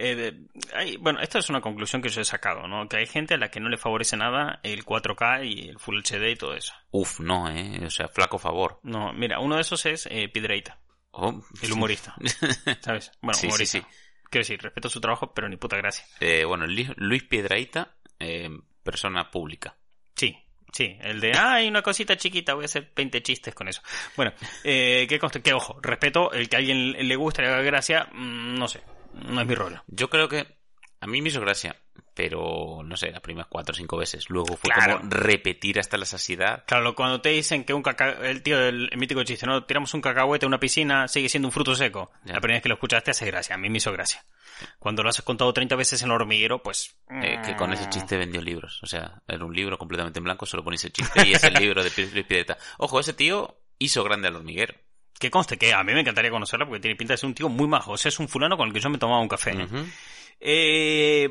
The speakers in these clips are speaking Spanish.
Eh, de- hay- bueno, esta es una conclusión que yo he sacado, ¿no? Que hay gente a la que no le favorece nada el 4K y el Full HD y todo eso. Uf, no, ¿eh? O sea, flaco favor. No, mira, uno de esos es eh, Piedreita, Oh, el humorista. ¿Sabes? Bueno, Sí, sí, humorista. sí. Quiero decir, respeto su trabajo, pero ni puta gracia. Eh, bueno, Luis Piedraíta, eh, persona pública. Sí, sí, el de, ah, hay una cosita chiquita, voy a hacer 20 chistes con eso. Bueno, eh. Que ojo, respeto, el que a alguien le guste, le haga gracia, mm, no sé, no es mi rollo. Yo creo que a mí me hizo gracia, pero no sé, las primeras cuatro o cinco veces. Luego fue Claro. como repetir hasta la saciedad. Claro, cuando te dicen que un caca... el tío del el mítico chiste, ¿no? Tiramos un cacahuete a una piscina, sigue siendo un fruto seco. Ya. La primera vez que lo escuchaste hace gracia, a mí me hizo gracia. Cuando lo has contado 30 veces en el hormiguero, pues... eh, que con ese chiste vendió libros. O sea, era un libro completamente en blanco solo con ese chiste y es el libro de Piedraíta. Ojo, ese tío hizo grande al hormiguero. Que conste que a mí me encantaría conocerlo porque tiene pinta de ser un tío muy majo. O sea, es un fulano con el que yo me tomaba un café. ¿no? Eh,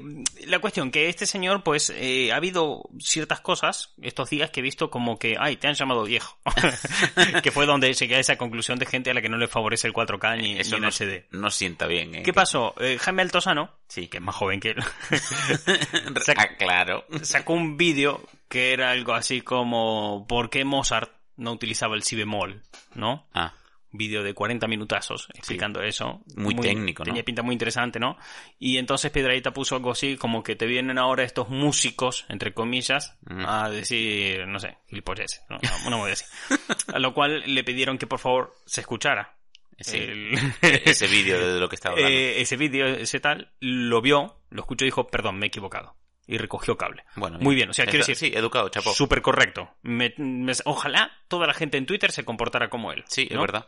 la cuestión que este señor, pues, eh, ha habido ciertas cosas estos días que he visto como que, ay, te han llamado viejo. que fue donde llegué a esa conclusión de gente a la que no le favorece el 4K ni, Eso ni no, el HD. no sienta bien, ¿eh? ¿Qué pasó? Eh, Jaime Altozano, Sí. que es más joven que él, Ah, claro. sacó un vídeo que era algo así como ¿por qué Mozart no utilizaba el si bemol? ¿No? Ah, vídeo de 40 minutazos explicando eso. Muy técnico, ¿no? Tenía pinta muy interesante, ¿no? Y entonces Piedraíta puso algo así como que te vienen ahora estos músicos, entre comillas, Mm. a decir, no sé, gilipolleces, ¿no? No, no voy a decir. A lo cual le pidieron que por favor se escuchara. sí. el- Ese vídeo de lo que estaba hablando. eh, ese vídeo, ese tal, lo vio, lo escuchó y dijo, perdón, me he equivocado. Y recogió cable. bueno, Muy bien, o sea, quiero decir, Sí, educado, chapo. súper correcto. Me- me- ojalá toda la gente en Twitter se comportara como él. Sí, es verdad.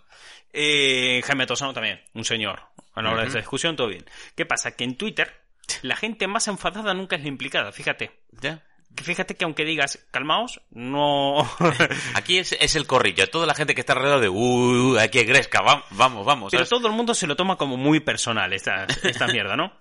Eh, Jaime Tosano también, un señor. A la hora de esta discusión, todo bien. ¿Qué pasa? Que en Twitter, la gente más enfadada nunca es la implicada, fíjate. Ya. Fíjate que aunque digas, calmaos, no... Aquí es, es el corrillo. Toda la gente que está alrededor de, uh, aquí Gresca, vamos, vamos, vamos. Pero ¿sabes? todo el mundo se lo toma como muy personal, esta, esta mierda, ¿no?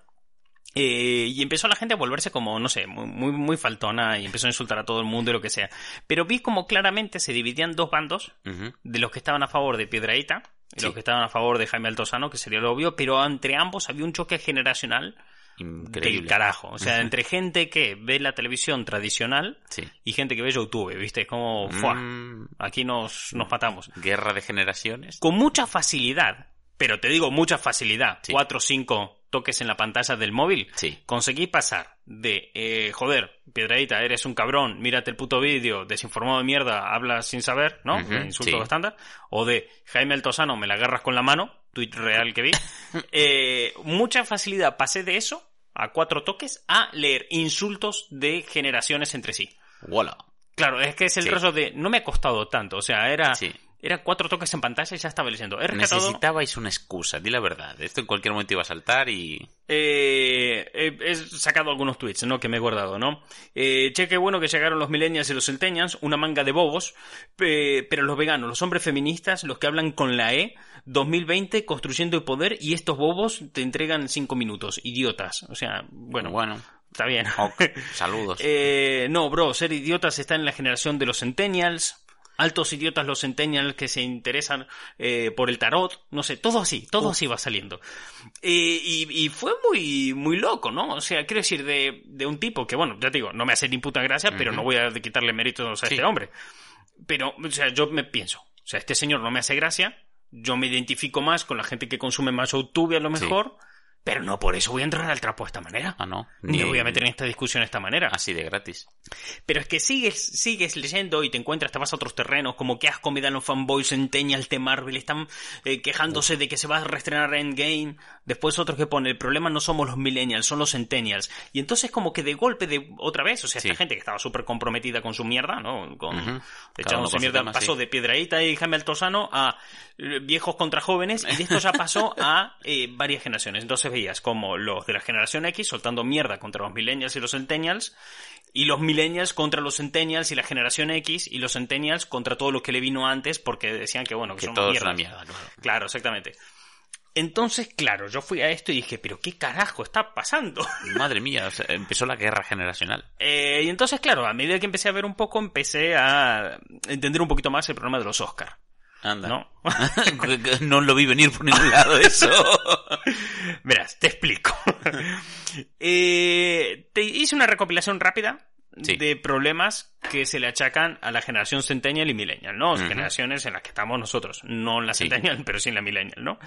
Eh, y empezó la gente a volverse como, no sé, muy, muy, muy faltona y empezó a insultar a todo el mundo y lo que sea. Pero vi como claramente se dividían dos bandos de los que estaban a favor de Piedraíta y Sí. los que estaban a favor de Jaime Altozano, que sería lo obvio, pero entre ambos había un choque generacional del Increíble. carajo. O sea, entre gente que ve la televisión tradicional Sí. y gente que ve YouTube, ¿viste? Como, ¡fua! Mm, Aquí nos, nos matamos. guerra de generaciones. Con mucha facilidad, pero te digo mucha facilidad, Sí. cuatro cinco toques en la pantalla del móvil, Sí. conseguí pasar de, eh, joder, Piedradita, eres un cabrón, mírate el puto vídeo, desinformado de mierda, hablas sin saber, ¿no? Sí. estándar. O de Jaime Altozano, me la agarras con la mano, tweet real que vi. Eh, mucha facilidad pasé de eso, a cuatro toques, a leer insultos de generaciones entre sí. Voilà. Claro, es que es el Sí. de, no me ha costado tanto, o sea, era, Sí. Era cuatro toques en pantalla y ya estaba leyendo. He rescatado... Necesitabais una excusa, di la verdad. Esto en cualquier momento iba a saltar y... Eh, he, he sacado algunos tweets, ¿no? Que me he guardado, ¿no? Eh, che, qué bueno que llegaron los millennials y los centennials, una manga de bobos, pe- pero los veganos, los hombres feministas, los que hablan con la E, 2020, construyendo el poder, y estos bobos te entregan cinco minutos, idiotas. O sea, bueno, Bueno, está bien. ok, saludos. Eh, no, bro, ser idiotas está en la generación de los centennials. Altos idiotas los centennials que se interesan eh, por el tarot. No sé, todo así, todo así va saliendo. Eh, y, y fue muy, muy loco, ¿no? O sea, quiero decir, de, de un tipo que, bueno, ya te digo, no me hace ni puta gracia, pero Ujú. no voy a quitarle méritos a Sí. este hombre. Pero, o sea, yo me pienso, o sea, este señor no me hace gracia, yo me identifico más con la gente que consume más YouTube a lo Sí. Pero no por eso voy a entrar al trapo de esta manera. Ah, no. Ni me voy a meter en esta discusión de esta manera. Así de gratis. Pero es que sigues, sigues leyendo y te encuentras, te vas a otros terrenos, como que asco me dan los fanboys centennials de Marvel, están eh, quejándose de que se va a reestrenar Endgame. Después otros que pone, el problema no somos los millennials, son los centennials. Y entonces como que de golpe de otra vez, o sea, esta gente que estaba súper comprometida con su mierda, ¿no? Con. Cada uno echándose con mierda, tema, pasó sí. de Piedraíta y Jaime Altozano a eh, viejos contra jóvenes y de esto ya pasó a eh, varias generaciones. Entonces veías como los de la generación X soltando mierda contra los millennials y los centennials y los millennials contra los centennials y la generación X y los centennials contra todo lo que le vino antes porque decían que bueno, que, Que son todo una mierda, claro. Claro, exactamente. Entonces, claro, yo fui a esto y dije, pero ¿qué carajo está pasando? Madre mía, o sea, empezó la guerra generacional. Eh, y entonces, claro, a medida que empecé a ver un poco, empecé a entender un poquito más el problema de los Oscar. Anda. ¿No? no lo vi venir por ningún lado eso. Verás, te explico. Eh, te hice una recopilación rápida Sí. de problemas que se le achacan a la generación Centennial y Millennial, ¿no? Ujú. Generaciones en las que estamos nosotros, no en la Sí. Centennial, pero sí en la Millennial, ¿no?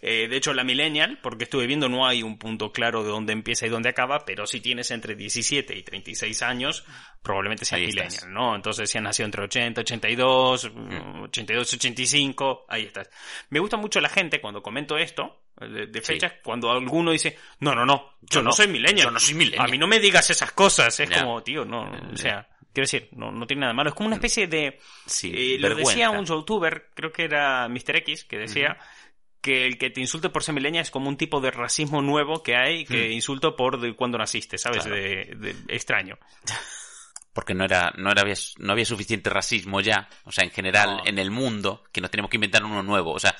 Eh, de hecho, la Millennial, porque estuve viendo, no hay un punto claro de dónde empieza y dónde acaba, pero si tienes entre 17 y 36 años, probablemente seas Ahí Millennial, estás. ¿no? Entonces, si has nacido entre 80, 82, Mm. 82, 85, ahí estás. Me gusta mucho la gente cuando comento esto, de, Sí. fechas, cuando alguno dice, no, no, no, yo, Yo no soy Millennial. yo no soy millennial. A mí no me digas esas cosas, es como, tío, no, o sea, quiero decir, no, no tiene nada malo. Es como una especie de... Sí, eh, lo decía un youtuber, creo que era Mr. X, que decía que el que te insulte por ser millennial es como un tipo de racismo nuevo que hay, que Hmm. insulto por de cuando naciste, ¿sabes? Claro. De, de extraño. Porque no era, no era, no había suficiente racismo ya, o sea, en general, No. en el mundo, que nos tenemos que inventar uno nuevo. O sea,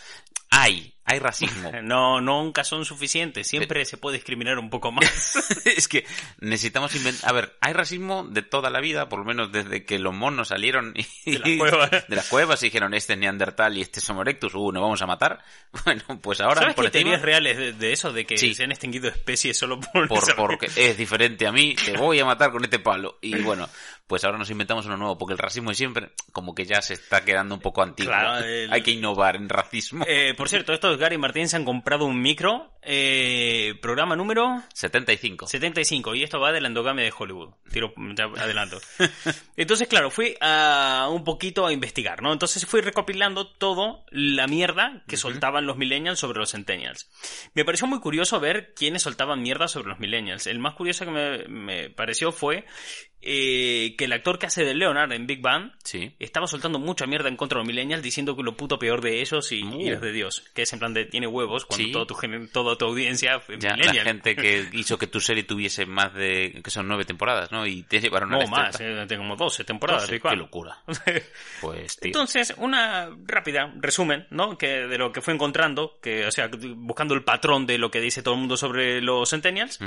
hay, hay racismo. No, nunca son suficientes, siempre se puede discriminar un poco más. es que necesitamos inventar. A ver, hay racismo de toda la vida, por lo menos desde que los monos salieron y... De las cuevas. de las cuevas y dijeron este es Neandertal y este es Homo erectus, uh, nos vamos a matar. Bueno, pues ahora ¿Sabes por que teorías reales de, de eso? De que Sí. se han extinguido especies solo por... por, porque es diferente a mí, te voy a matar con este palo. Y bueno, pues ahora nos inventamos uno nuevo, porque el racismo de siempre, como que ya se está quedando un poco antiguo. Claro, el- Hay que innovar en racismo. Eh, por cierto, Gary y Martín se han comprado un micro, eh, programa número 75. 75, y esto va de la endogamia de Hollywood. Tiro, adelanto. Entonces, claro, fui a un poquito a investigar, ¿no? Entonces fui recopilando todo la mierda que soltaban los millennials sobre los centennials. Me pareció muy curioso ver quiénes soltaban mierda sobre los millennials. El más curioso que me, me pareció fue eh, que el actor que hace de Leonard en Big Bang Sí. estaba soltando mucha mierda en contra de los millennials diciendo que lo puto peor de ellos y, Uh. y es de Dios. Que es en plan de tiene huevos cuando Sí. todo tu, toda tu audiencia Ya, la gente que hizo que tu serie tuviese más de, que son nueve temporadas, ¿no? Y te llevaron a No la más, eh, tengo como 12 temporadas. Qué locura. Pues, tío. Entonces, una rápida resumen, ¿no? Que de lo que fue encontrando, que, o sea, buscando el patrón de lo que dice todo el mundo sobre los centennials,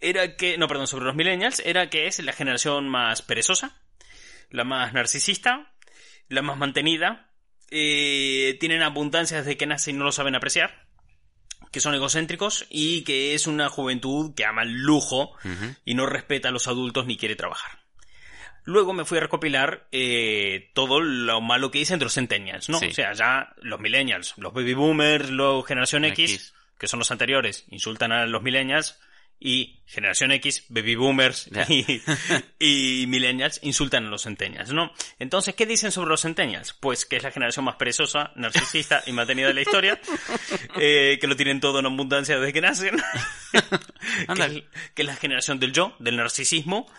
era que, no, perdón, sobre los millennials, era que es la generación más perezosa, la más narcisista, la más mantenida, eh, tienen abundancia desde que nacen y no lo saben apreciar, que son egocéntricos y que es una juventud que ama el lujo y no respeta a los adultos ni quiere trabajar. Luego me fui a recopilar eh, todo lo malo que hice entre los centennials, ¿no? Sí. O sea, ya los millennials, los baby boomers, los generación X, X. que son los anteriores, insultan a los millennials y generación X, baby boomers y, y millennials insultan a los centennials, ¿no? Entonces, ¿qué dicen sobre los centennials? Pues que es la generación más perezosa, narcisista y mantenida de la historia, eh, que lo tienen todo en abundancia desde que nacen, que, es- que es la generación del yo, del narcisismo,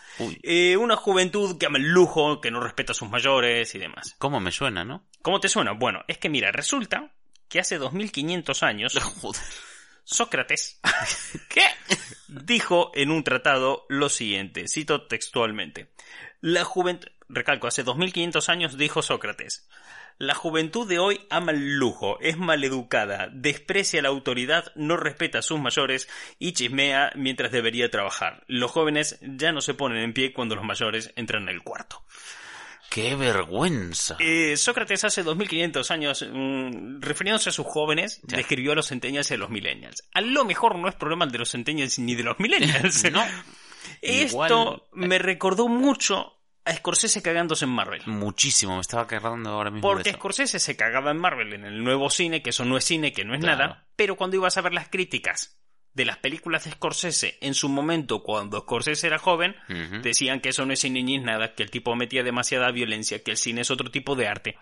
eh, una juventud que ama el lujo, que no respeta a sus mayores y demás. ¿Cómo me suena, no? ¿Cómo te suena? Bueno, es que mira, resulta que hace 2500 años Joder. Sócrates ¿qué? dijo en un tratado lo siguiente, cito textualmente. La juventud, recalco, hace 2500 años dijo Sócrates, la juventud de hoy ama el lujo, es maleducada, desprecia la autoridad, no respeta a sus mayores y chismea mientras debería trabajar. Los jóvenes ya no se ponen en pie cuando los mayores entran en el cuarto. ¡Qué vergüenza! Eh, Sócrates hace 2500 años, mm, refiriéndose a sus jóvenes, Ya. describió a los centennials y a los millennials. A lo mejor no es problema de los centennials ni de los millennials. No. Esto Igual- me recordó mucho a Scorsese cagándose en Marvel. Muchísimo, me estaba agarrando ahora mismo Porque eso. Scorsese se cagaba en Marvel en el nuevo cine, que eso no es cine, que no es Claro. nada, pero cuando ibas a ver las críticas de las películas de Scorsese en su momento, cuando Scorsese era joven, decían que eso no es cine ni es nada, que el tipo metía demasiada violencia, que el cine es otro tipo de arte,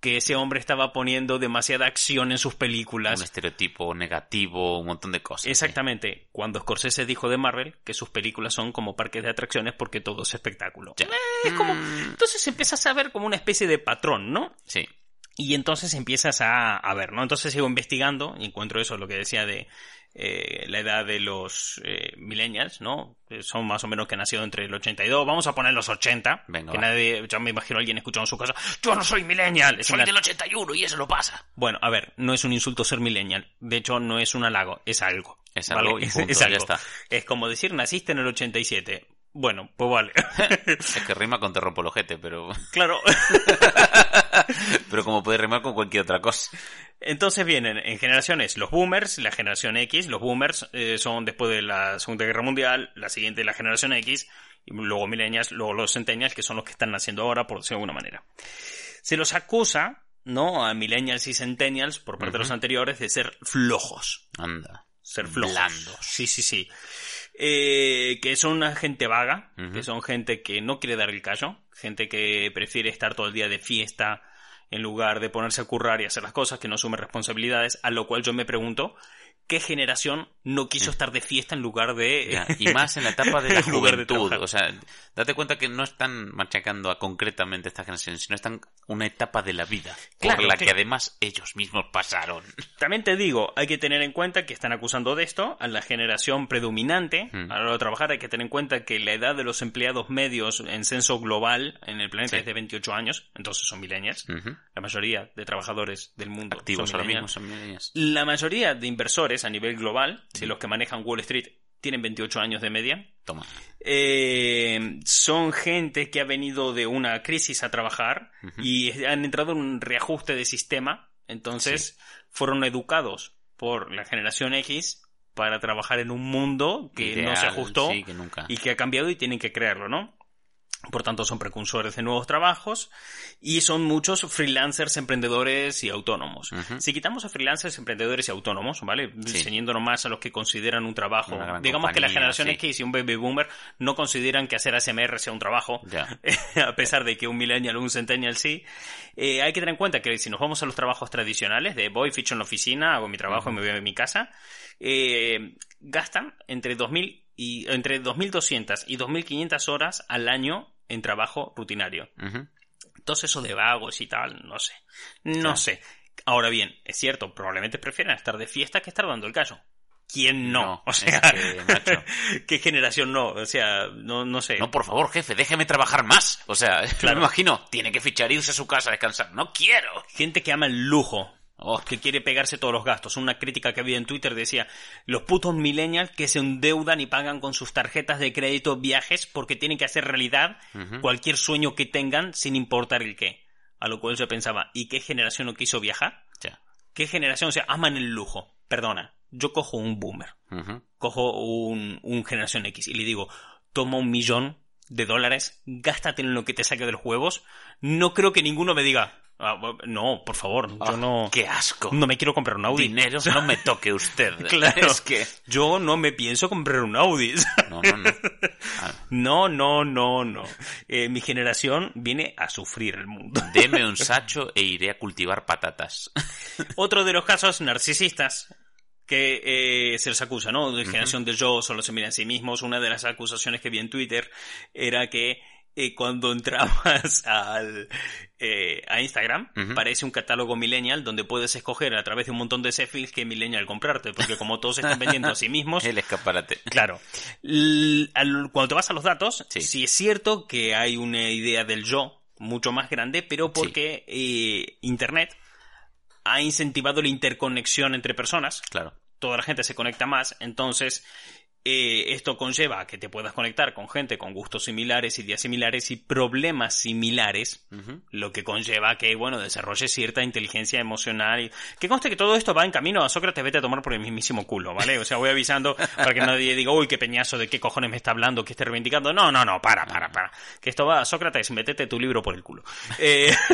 que ese hombre estaba poniendo demasiada acción en sus Un películas. estereotipo negativo, un montón de cosas. Exactamente, cuando Scorsese dijo de Marvel que sus películas son como parques de atracciones porque todo es espectáculo. Ya. Eh, es como... Mm. Entonces empiezas a ver como una especie de patrón, ¿no? Sí. Y entonces empiezas a, a ver, ¿no? Entonces sigo investigando y encuentro eso, lo que decía de eh, la edad de los eh, millennials, ¿no? Son más o menos que han nacido entre el 82, vamos a poner los 80, Venga, que va. nadie, yo me imagino a alguien escuchando su casa, yo no soy millennial, Soy una- del 81 y eso lo pasa. Bueno, a ver, no es un insulto ser millennial, de hecho no es un halago, es algo. Es algo y Es, punto, es ya algo. está. Es como decir, naciste en el 87. Bueno, pues vale. Es que rima con terropologete, pero... Claro. Pero como puede remar con cualquier otra cosa. Entonces vienen en generaciones los boomers, la generación X. Los boomers eh, son después de la Segunda Guerra Mundial, la siguiente la generación X, y luego millennials, luego los centennials, que son los que están naciendo ahora, por decirlo de alguna manera. Se los acusa, ¿no? A millennials y centennials, por parte de los anteriores, de ser flojos. Anda. Ser flojos. Blandos. Sí, sí, sí. Eh, que son una gente vaga, que son gente que no quiere dar el callo, gente que prefiere estar todo el día de fiesta en lugar de ponerse a currar y hacer las cosas, que no asume responsabilidades, a lo cual yo me pregunto, ¿qué generación no quiso estar de fiesta en lugar de... Ya, Y más en la etapa de la de juventud. o sea, date cuenta que no están machacando a concretamente esta generación, sino están una etapa de la vida. Claro, por la que- que además ellos mismos pasaron. También te digo, hay que tener en cuenta que están acusando de esto a la generación predominante. Mm. A la hora de trabajar hay que tener en cuenta que la edad de los empleados medios en censo global en el planeta Sí. es de 28 años, entonces son millennials. La mayoría de trabajadores del mundo Activos son ahora mismo millennials. son millennials. La mayoría de inversores a nivel global, de Sí. los que manejan Wall Street, tienen 28 años de media. Toma. Eh, son gente que ha venido de una crisis a trabajar y han entrado en un reajuste de sistema. Entonces fueron educados por la generación X para trabajar en un mundo que no se ajustó Sí, que nunca. y que ha cambiado y tienen que creerlo, ¿no? Por tanto, son precursores de nuevos trabajos y son muchos freelancers, emprendedores y autónomos. Si quitamos a freelancers, emprendedores y autónomos, ¿vale? Sí. Ceñiéndonos más a los que consideran un trabajo. Digamos que la compañía, generación sí. X y un baby boomer no consideran que hacer ASMR sea un trabajo. A pesar de que un millennial o un centennial sí. Eh, hay que tener en cuenta que si nos vamos a los trabajos tradicionales, de voy, ficho en la oficina, hago mi trabajo y me voy a mi casa, eh, gastan entre 2.000 y, entre 2.200 y 2.500 horas al año en trabajo rutinario. Ujú. Entonces eso de vagos y tal, no sé. No sé. Ahora bien, es cierto, probablemente prefieren estar de fiesta que estar dando el callo. ¿Quién no? No, o es sea, que, macho. ¿qué generación no? O sea, no, no sé. No, por favor, jefe, déjeme trabajar más. O sea, Claro. me imagino, tiene que fichar y irse a su casa a descansar. No quiero. Gente que ama el lujo, Oh, que quiere pegarse todos los gastos. Una crítica que había en Twitter decía, los putos millennials que se endeudan y pagan con sus tarjetas de crédito viajes porque tienen que hacer realidad cualquier sueño que tengan sin importar el qué. A lo cual yo pensaba, ¿y qué generación no quiso viajar? ¿Qué generación? O sea, aman el lujo. Perdona, yo cojo un boomer, cojo un, un generación X y le digo, toma un millón de dólares, gástate en lo que te saque de los juegos. No creo que ninguno me diga, "Ah, no, por favor, yo Ah, no... Qué asco. No me quiero comprar un Audi. Dinero no me toque usted. Claro. Es que. Yo no me pienso comprar un Audi. No, no, no. Ah, No, no, no, no. Eh, mi generación viene a sufrir el mundo. Deme un sacho e iré a cultivar patatas. Otro de los casos narcisistas que eh, se les acusa, ¿no? De generación del yo, solo se miran a sí mismos. Una de las acusaciones que vi en Twitter era que eh, cuando entrabas al, eh, a Instagram, parece un catálogo millennial donde puedes escoger a través de un montón de selfies qué millennial comprarte, porque como todos están vendiendo a sí mismos, El escaparate. Claro. Al- cuando te vas a los datos, Sí. sí. es cierto que hay una idea del yo mucho más grande, pero porque eh, Internet ha incentivado la interconexión entre personas. Claro. Toda la gente se conecta más, entonces eh, esto conlleva a que te puedas conectar con gente con gustos similares, ideas similares y problemas similares lo que conlleva que, bueno, desarrolle cierta inteligencia emocional. Y... Que conste que todo esto va en camino a Sócrates, vete a tomar por el mismísimo culo, ¿vale? O sea, voy avisando para que nadie diga, uy, qué peñazo, de qué cojones me está hablando, qué esté reivindicando. No, no, no, para, para, para. Que esto va a Sócrates, metete tu libro por el culo. Eh...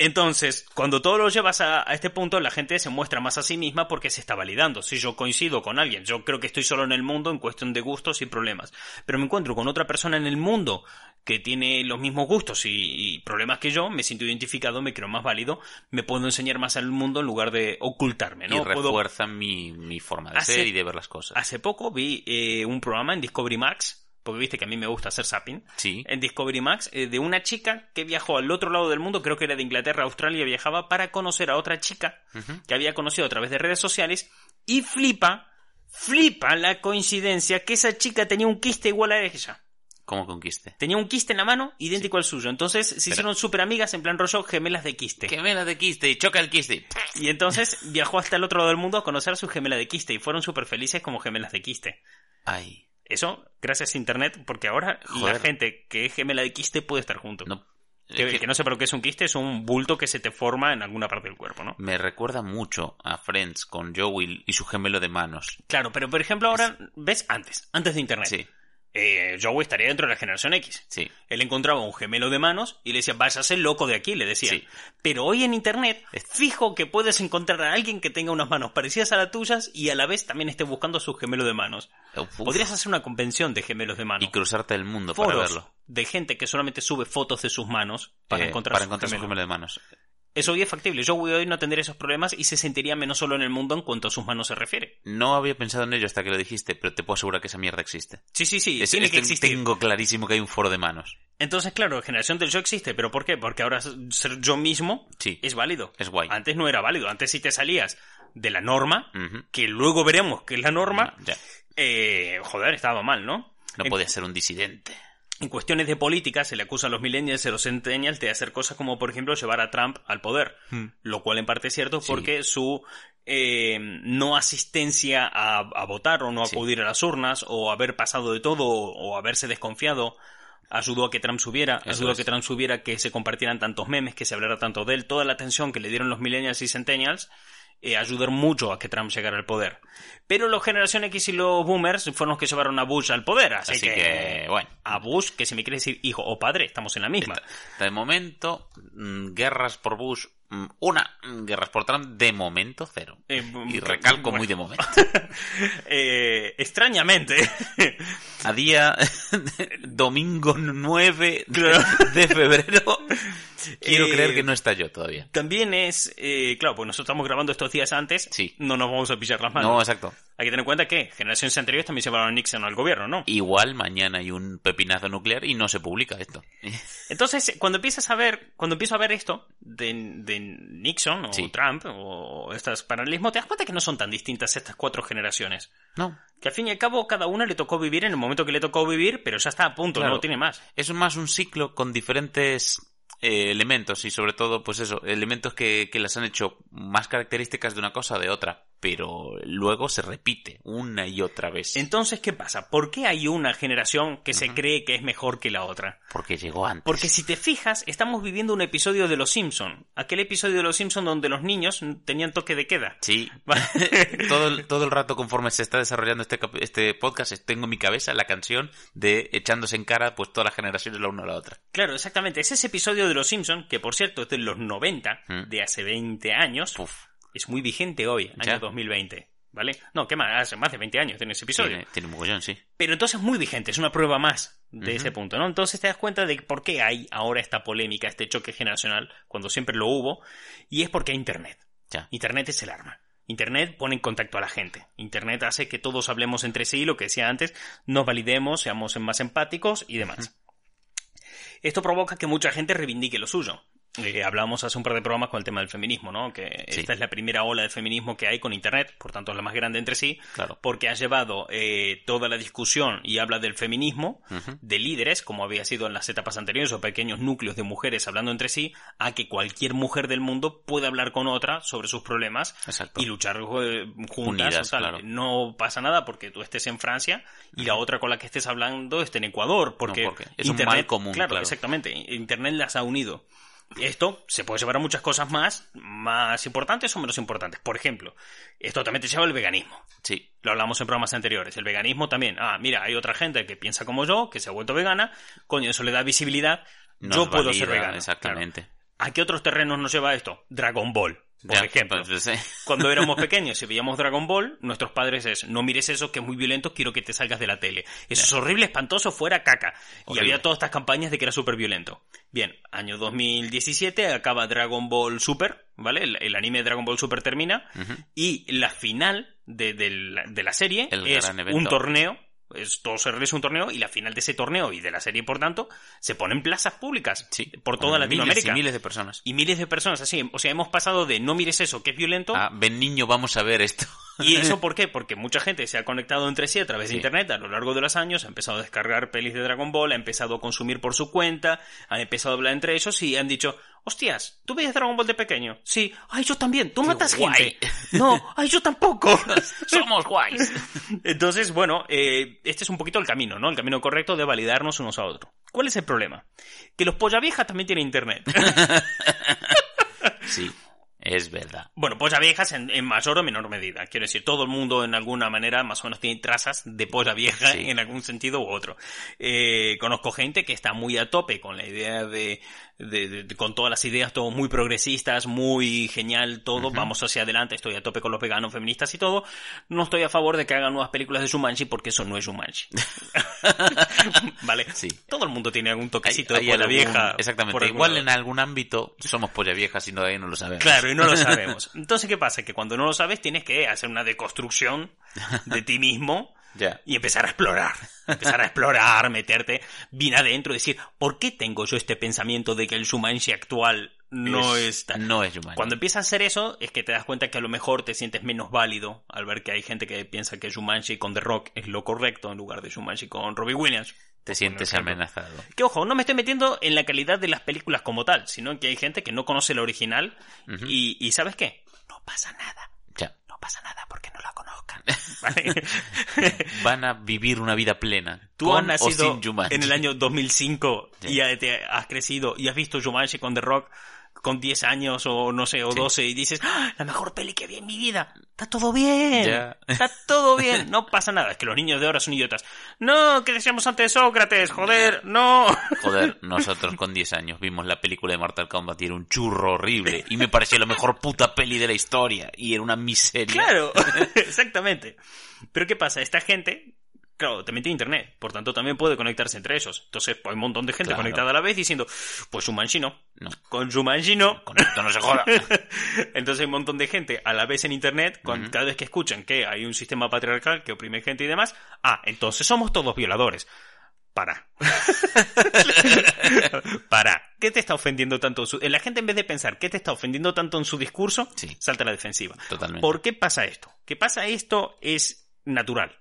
Entonces, cuando todo lo llevas a, a este punto, la gente se muestra más a sí misma porque se está validando. Si yo coincido con alguien, yo creo que estoy solo en el mundo en cuestión de gustos y problemas, pero me encuentro con otra persona en el mundo que tiene los mismos gustos y, y problemas que yo, me siento identificado, me creo más válido, me puedo enseñar más al mundo en lugar de ocultarme, ¿no? y Puedo- refuerza mi, mi forma de Hace- ser y de ver las cosas. Hace poco vi eh, un programa en Discovery Max, porque viste que a mí me gusta hacer zapping, Sí. en Discovery Max eh, de una chica que viajó al otro lado del mundo, creo que era de Inglaterra Australia, viajaba para conocer a otra chica que había conocido a través de redes sociales y flipa, flipa la coincidencia que esa chica tenía un quiste igual a ella. ¿Cómo conquiste? Tenía un quiste en la mano idéntico al suyo. Entonces se hicieron súper amigas en plan rollo gemelas de quiste. Gemela de quiste y choca el quiste. Y entonces viajó hasta el otro lado del mundo a conocer a su gemela de quiste y fueron súper felices como gemelas de quiste. Ay. Eso gracias a internet porque ahora Joder. la gente que es gemela de quiste puede estar juntos. No, Que, Es que que no sepa lo que es un quiste, es un bulto que se te forma en alguna parte del cuerpo, ¿no? Me recuerda mucho a Friends con Joey y su gemelo de manos. Claro, pero por ejemplo ahora, ¿ves? Antes, antes de Internet. Sí, Eh, Joey estaría dentro de la generación X. sí. Él encontraba un gemelo de manos y le decía, vas a ser loco de aquí, le decía. Sí. Pero hoy en Internet, Es- fijo que puedes encontrar a alguien que tenga unas manos parecidas a las tuyas y a la vez también esté buscando su gemelo de manos. Uf, Podrías hacer una convención de gemelos de manos. y cruzarte el mundo para verlo. de gente que solamente sube fotos de sus manos para Eh, encontrar, para su encontrar su gemelo de manos. Eso hoy es factible. Joey hoy no tendría esos problemas y se sentiría menos solo en el mundo en cuanto a sus manos se refiere. No había pensado en ello hasta que lo dijiste, pero te puedo asegurar que esa mierda existe. Sí, sí, sí, Es- tiene es- que existir. Tengo clarísimo que hay un foro de manos. Entonces, claro, generación del yo existe, pero ¿por qué? Porque ahora ser yo mismo Sí. es válido. Es guay. Antes no era válido. Antes si te salías de la norma, que luego veremos que es la norma, Ya. eh, joder, estaba mal, ¿no? No en, podía ser un disidente. En cuestiones de política se le acusa a los millennials y a los centennials de hacer cosas como, por ejemplo, llevar a Trump al poder. Lo cual en parte es cierto Sí. porque su eh, no asistencia a, a votar o no Sí. acudir a las urnas o haber pasado de todo o, o haberse desconfiado ayudó a que Trump subiera, Eso ayudó a que Trump subiera, que se compartieran tantos memes, que se hablara tanto de él, toda la atención que le dieron los millennials y centennials eh, ayudaron mucho a que Trump llegara al poder. Pero los generación X y los boomers fueron los que llevaron a Bush al poder, así, Así que, bueno. a Bush, que si me quiere decir hijo o padre, estamos en la misma. De momento, mm, guerras por Bush, una, mm, guerras por Trump, de momento cero. Eh, Y recalco bueno. muy de momento. Eh, extrañamente, A día domingo 9 de, Claro. de febrero, quiero Eh, creer que no está yo todavía. también es, eh, claro, pues nosotros estamos grabando estos días antes, Sí. no nos vamos a pillar las manos. No, exacto. Hay que tener en cuenta que generaciones anteriores también llevaron a Nixon al gobierno, ¿no? Igual mañana hay un pepinazo nuclear y no se publica esto. Entonces, cuando empiezas a ver, cuando empiezo a ver esto de, de Nixon o Sí. Trump o estos paralelismos, te das cuenta que no son tan distintas estas cuatro generaciones. No. Que al fin y al cabo cada una le tocó vivir en el momento que le tocó vivir, pero ya está a punto, Claro. no tiene más. Es más un ciclo con diferentes eh, elementos y sobre todo, pues eso, elementos que, que las han hecho más características de una cosa o de otra, pero luego se repite una y otra vez. Entonces, ¿qué pasa? ¿Por qué hay una generación que se cree que es mejor que la otra? Porque llegó antes. Porque si te fijas, estamos viviendo un episodio de Los Simpson, aquel episodio de Los Simpson donde los niños tenían toque de queda. Sí. Todo, el, todo el rato conforme se está desarrollando este, este podcast tengo en mi cabeza la canción de echándose en cara pues todas las generaciones la una a la otra. Claro, exactamente. Es ese episodio de Los Simpson, que por cierto es de los 90, Mm. de hace 20 años, Puf, es muy vigente hoy, Ya. año 2020. ¿Vale? No, ¿qué más? Hace más de 20 años tiene ese episodio. tiene, tiene un mogollón, sí. Pero entonces es muy vigente, es una prueba más de ese punto, ¿no? Entonces te das cuenta de por qué hay ahora esta polémica, este choque generacional, cuando siempre lo hubo, y es porque hay Internet. Ya. Internet es el arma. Internet pone en contacto a la gente. Internet hace que todos hablemos entre sí, lo que decía antes, nos validemos, seamos más empáticos y demás. Esto provoca que mucha gente reivindique lo suyo. Eh, hablábamos hace un par de programas con el tema del feminismo, ¿no? Que Sí. esta es la primera ola de feminismo que hay con Internet, por tanto es la más grande entre sí, Claro. porque ha llevado eh, toda la discusión y habla del feminismo, de líderes, como había sido en las etapas anteriores, o pequeños núcleos de mujeres hablando entre sí, a que cualquier mujer del mundo pueda hablar con otra sobre sus problemas Exacto. y luchar eh, juntas. Unidas, o tal. claro. No pasa nada porque tú estés en Francia y la otra con la que estés hablando esté en Ecuador, porque, porque es un mal común, Claro, claro. exactamente. Internet las ha unido. Esto se puede llevar a muchas cosas más, más importantes o menos importantes. Por ejemplo, esto también te lleva al veganismo. Sí. Lo hablamos en programas anteriores. El veganismo también. Ah, mira, hay otra gente que piensa como yo, que se ha vuelto vegana. Coño, eso le da visibilidad. Nos yo puedo ser vegano. Exactamente. Claro. ¿A qué otros terrenos nos lleva esto? Dragon Ball, por Ya, ejemplo. pues, eh, Cuando éramos pequeños y veíamos Dragon Ball, nuestros padres es, no mires eso que es muy violento, quiero que te salgas de la tele. Eso es horrible, espantoso, fuera caca. Y había todas estas campañas de que era súper violento. Bien, año 2017 acaba Dragon Ball Super, ¿vale? El, el anime de Dragon Ball Super termina y la final de, de la, de la serie El es un torneo. Es, todo se realiza un torneo y la final de ese torneo y de la serie, por tanto, se pone en plazas públicas Sí. por toda Latinoamérica. Miles y miles de personas. Y miles de personas así. O sea, hemos pasado de no mires eso, que es violento, Ah, ven niño, vamos a ver esto. ¿Y eso por qué? Porque mucha gente se ha conectado entre sí a través de. Internet a lo largo de los años, ha empezado a descargar pelis de Dragon Ball, ha empezado a consumir por su cuenta, han empezado a hablar entre ellos y han dicho, Hostias, ¿tú veías Dragon Ball de pequeño? Sí. Ay, yo también. ¿Tú Qué matas guay. gente? No. Ay, yo tampoco. Somos guays. Entonces, bueno, eh, este es un poquito el camino, ¿no? El camino correcto de validarnos unos a otros. ¿Cuál es el problema? Que los polla viejas también tienen internet. Sí, es verdad. Bueno, polla viejas en, en mayor o menor medida. Quiero decir, todo el mundo en alguna manera más o menos tiene trazas de polla vieja Sí. en algún sentido u otro. Eh, conozco gente que está muy a tope con la idea de, de- de- con todas las ideas, todo muy progresistas, muy genial, todo, vamos hacia adelante, estoy a tope con los veganos, feministas y todo. No estoy a favor de que hagan nuevas películas de Shumanji porque eso no es Shumanji. vale. Sí. Todo el mundo tiene algún Hay- toquecito hay de polla algún- vieja. Exactamente. por Igual en algún ámbito somos polla viejas y todavía no lo sabemos. Claro, y no lo sabemos. Entonces, ¿qué pasa? Que cuando no lo sabes tienes que hacer una deconstrucción de ti mismo Y empezar a explorar. Empezar a explorar, meterte bien adentro, decir, ¿por qué tengo yo este pensamiento de que el Shumanji actual no es, tan... No es. Cuando empiezas a hacer eso, es que te das cuenta que a lo mejor te sientes menos válido al ver que hay gente que piensa que Shumanji con The Rock es lo correcto en lugar de Shumanji con Robbie Williams. Te sientes amenazado. Que ojo, no me estoy metiendo en la calidad de las películas como tal, sino en que hay gente que no conoce el original y, y ¿sabes qué? No pasa nada. Pasa nada porque no la conozcan. ¿vale? Van a vivir una vida plena. Tú has nacido en el año 2005 Sí. y has crecido y has visto Jumanji con The Rock con 10 años o no sé, o Sí. 12 y dices, ¡Ah, la mejor peli que vi en mi vida. Está todo bien. Ya. Está todo bien. No pasa nada. Es que los niños de ahora son idiotas. No, que decíamos antes de Sócrates, joder, no. Joder, nosotros con 10 años vimos la película de Mortal Kombat y era un churro horrible. Y me parecía la mejor puta peli de la historia. Y era una miseria. Claro, exactamente. Pero ¿qué pasa? Esta gente, claro, también tiene internet, por tanto también puede conectarse entre ellos. Entonces pues, hay un montón de gente Claro. conectada a la vez diciendo, pues Shumanji no, No. con Shumanji no. Con esto no se joda. Entonces hay un montón de gente a la vez en internet, con, cada vez que escuchan que hay un sistema patriarcal que oprime gente y demás, ah, entonces somos todos violadores. Para. Para. ¿Qué te está ofendiendo tanto? Su... La gente en vez de pensar qué te está ofendiendo tanto en su discurso, Sí. salta a la defensiva. Totalmente. ¿Por qué pasa esto? Que pasa esto es natural.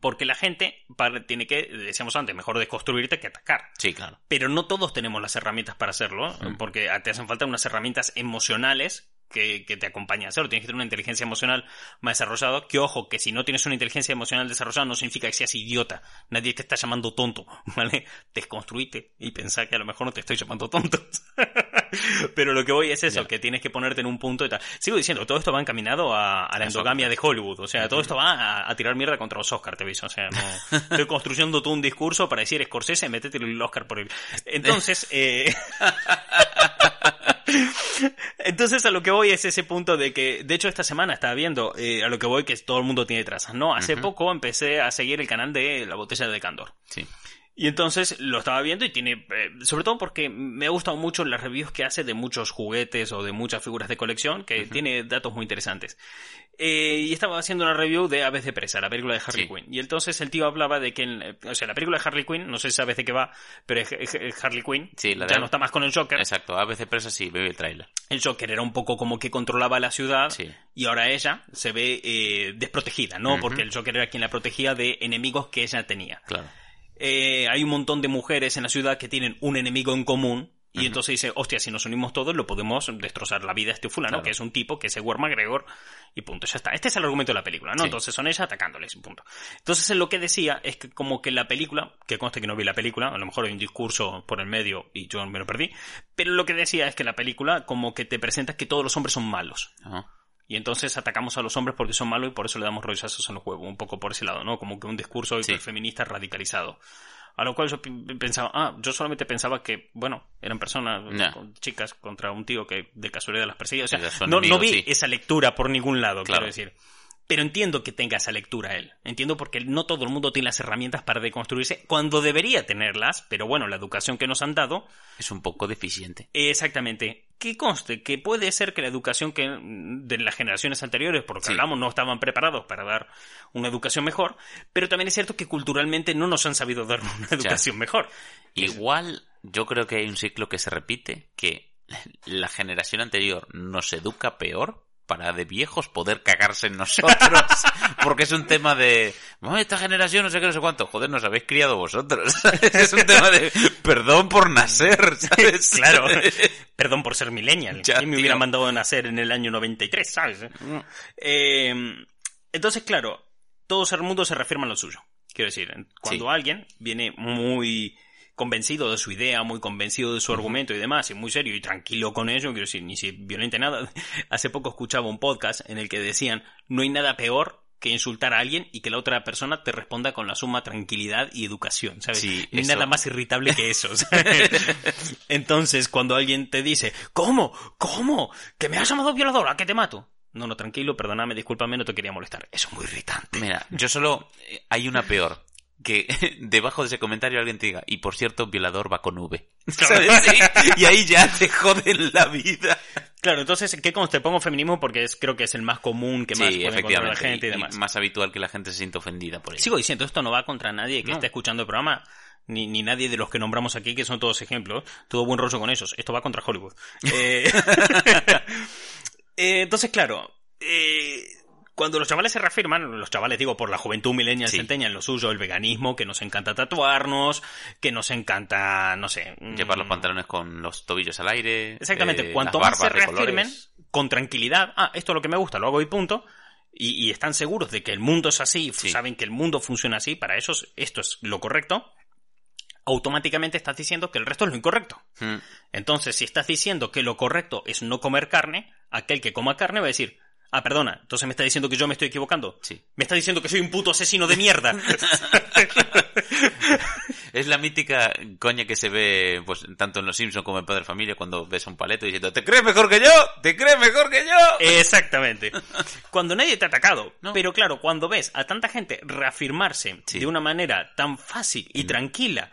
Porque la gente tiene que, decíamos antes, mejor desconstruirte que atacar. Sí, claro. Pero no todos tenemos las herramientas para hacerlo, Mm. porque te hacen falta unas herramientas emocionales que, que te acompañen a hacerlo. Tienes que tener una inteligencia emocional más desarrollada. Que ojo, que si no tienes una inteligencia emocional desarrollada no significa que seas idiota. Nadie te está llamando tonto, ¿vale? Desconstruite y pensá que a lo mejor no te estoy llamando tonto. Pero lo que voy es eso, que tienes que ponerte en un punto y tal. Sigo diciendo, todo esto va encaminado a, a la endogamia de Hollywood. O sea, todo esto va a, a tirar mierda contra los Oscar, te aviso. O sea, no. Estoy construyendo todo un discurso para decir, Scorsese, métete el Oscar por él. Entonces, eh... Entonces a lo que voy es ese punto de que, de hecho esta semana estaba viendo, eh, a lo que voy que todo el mundo tiene trazas, ¿no? Hace poco empecé a seguir el canal de La Botella de Candor. Sí. Y entonces lo estaba viendo y tiene, eh, sobre todo porque me ha gustado mucho las reviews que hace de muchos juguetes o de muchas figuras de colección, que tiene datos muy interesantes. Eh, y estaba haciendo una review de Aves de Presa, la película de Harley Sí. Quinn. Y entonces el tío hablaba de que, en- o sea, la película de Harley Quinn, no sé si sabes de qué va, pero es, es- es Harley Quinn. Sí, la ya de- no está más con el Joker. Exacto. A veces presa sí, veo el tráiler. El Joker era un poco como que controlaba la ciudad Sí. y ahora ella se ve eh, desprotegida, ¿no? Porque el Joker era quien la protegía de enemigos que ella tenía. Claro. Eh, hay un montón de mujeres en la ciudad que tienen un enemigo en común y Ujú. entonces dice, hostia, si nos unimos todos lo podemos destrozar la vida a este fulano, Claro. que es un tipo que es Ewan McGregor y punto, ya está. Este es el argumento de la película, ¿no? Sí. Entonces son ellas atacándoles, y punto. Entonces lo que decía es que como que la película, que conste que no vi la película, a lo mejor hay un discurso por el medio y yo me lo perdí, pero lo que decía es que la película como que te presenta que todos los hombres son malos. Y entonces atacamos a los hombres porque son malos y por eso le damos rollazos en los huevos, un poco por ese lado, ¿no? Como que un discurso Sí. feminista radicalizado. A lo cual yo pensaba, ah, yo solamente pensaba que, bueno, eran personas, Ya. con- chicas contra un tío que de casualidad las perseguía. O sea, no, no amigos, vi sí. esa lectura por ningún lado, Claro. quiero decir. Pero entiendo que tenga esa lectura él. Entiendo porque no todo el mundo tiene las herramientas para deconstruirse cuando debería tenerlas, pero bueno, la educación que nos han dado Es un poco deficiente. Exactamente. Que conste que puede ser que la educación que de las generaciones anteriores, por lo que Sí. hablamos, no estaban preparados para dar una educación mejor, pero también es cierto que culturalmente no nos han sabido dar una educación mejor. Igual, yo creo que hay un ciclo que se repite, que la generación anterior nos educa peor para de viejos poder cagarse en nosotros. Porque es un tema de, "No, esta generación no sé qué, no sé cuánto. Joder, nos habéis criado vosotros. es un tema de, perdón por nacer, ¿sabes? Claro. Perdón por ser millennial. Ya, ¿Quién me hubiera mandado a nacer en el año 93, sabes? Eh, entonces, claro, todo el mundo se reafirma en lo suyo. Quiero decir, cuando Sí. alguien viene muy convencido de su idea, muy convencido de su argumento y demás, y muy serio y tranquilo con ello, quiero decir, ni si violente nada. Hace poco escuchaba un podcast en el que decían, no hay nada peor que insultar a alguien y que la otra persona te responda con la suma tranquilidad y educación, ¿sabes? Sí, no hay eso. nada más irritable que eso. ¿sabes? Entonces, cuando alguien te dice, ¿cómo? ¿Cómo? ¿Que me has llamado violadora? ¿Que te mato? No, no, tranquilo, perdóname, discúlpame, no te quería molestar. Eso es muy irritante. Mira, yo solo, eh, hay una peor. Que debajo de ese comentario alguien te diga, y por cierto, violador va con V. ¿Sabes? Sí, Y ahí ya te joden la vida. Claro, entonces, ¿qué conste? Pongo feminismo porque es, creo que es el más común que más Sí, puede encontrar la gente y, y- y demás. más habitual que la gente se sienta ofendida por ello. Sigo diciendo, esto no va contra nadie que No. esté escuchando el programa, ni, ni nadie de los que nombramos aquí, que son todos ejemplos. Todo buen rollo con ellos. Esto va contra Hollywood. Eh, eh, entonces, claro, eh, cuando los chavales se reafirman, los chavales digo por la juventud millennial Sí. centennial, lo suyo, el veganismo, que nos encanta tatuarnos, que nos encanta, no sé... Llevar los mm, pantalones con los tobillos al aire. Exactamente, eh, cuanto más se reafirmen, con tranquilidad, ah, esto es lo que me gusta, lo hago y punto, y, y están seguros de que el mundo es así, Sí. saben que el mundo funciona así, para ellos esto es lo correcto, automáticamente estás diciendo que el resto es lo incorrecto. Mm, Entonces, si estás diciendo que lo correcto es no comer carne, aquel que coma carne va a decir, ah, perdona, entonces me está diciendo que yo me estoy equivocando. Sí. Me está diciendo que soy un puto asesino de mierda. Es la mítica coña que se ve pues tanto en Los Simpsons como en Padre Familia cuando ves a un paleto diciendo ¿Te crees mejor que yo? ¿Te crees mejor que yo? Exactamente. Cuando nadie te ha atacado. No. Pero claro, cuando ves a tanta gente reafirmarse Sí. de una manera tan fácil y tranquila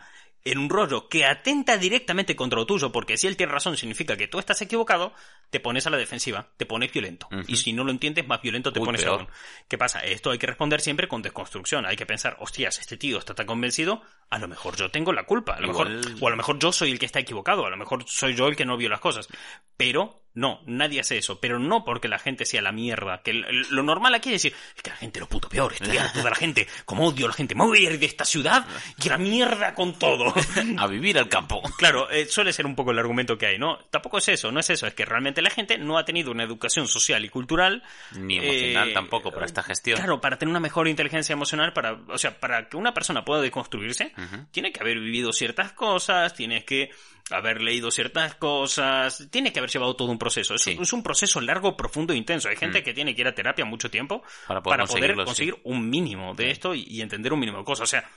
en un rollo que atenta directamente contra lo tuyo, porque si él tiene razón significa que tú estás equivocado, te pones a la defensiva, te pones violento. Y si no lo entiendes, más violento te Uy, pones aún. ¿Qué pasa? Esto hay que responder siempre con desconstrucción. Hay que pensar, hostias, este tío está tan convencido, a lo mejor yo tengo la culpa. A lo Igual- mejor, o a lo mejor yo soy el que está equivocado, a lo mejor soy yo el que no vio las cosas. Pero no, nadie hace eso. Pero no porque la gente sea la mierda. Que lo normal aquí es decir, es que la gente lo puto peor, estoy harto de la gente, como odio a la gente, me voy a ir de esta ciudad y a la mierda con todo. A vivir al campo. Claro, eh, suele ser un poco el argumento que hay, ¿no? Tampoco es eso, no es eso, es que realmente la gente no ha tenido una educación social y cultural. Ni emocional eh, tampoco para esta gestión. Claro, para tener una mejor inteligencia emocional, para, o sea, para que una persona pueda deconstruirse, Ujú. tiene que haber vivido ciertas cosas, tienes que haber leído ciertas cosas, tiene que haber llevado todo un proceso. Es, Sí. es un proceso largo, profundo e intenso. Hay gente Mm. que tiene que ir a terapia mucho tiempo Para poder conseguir un mínimo de esto y, y entender un mínimo de cosas. O sea,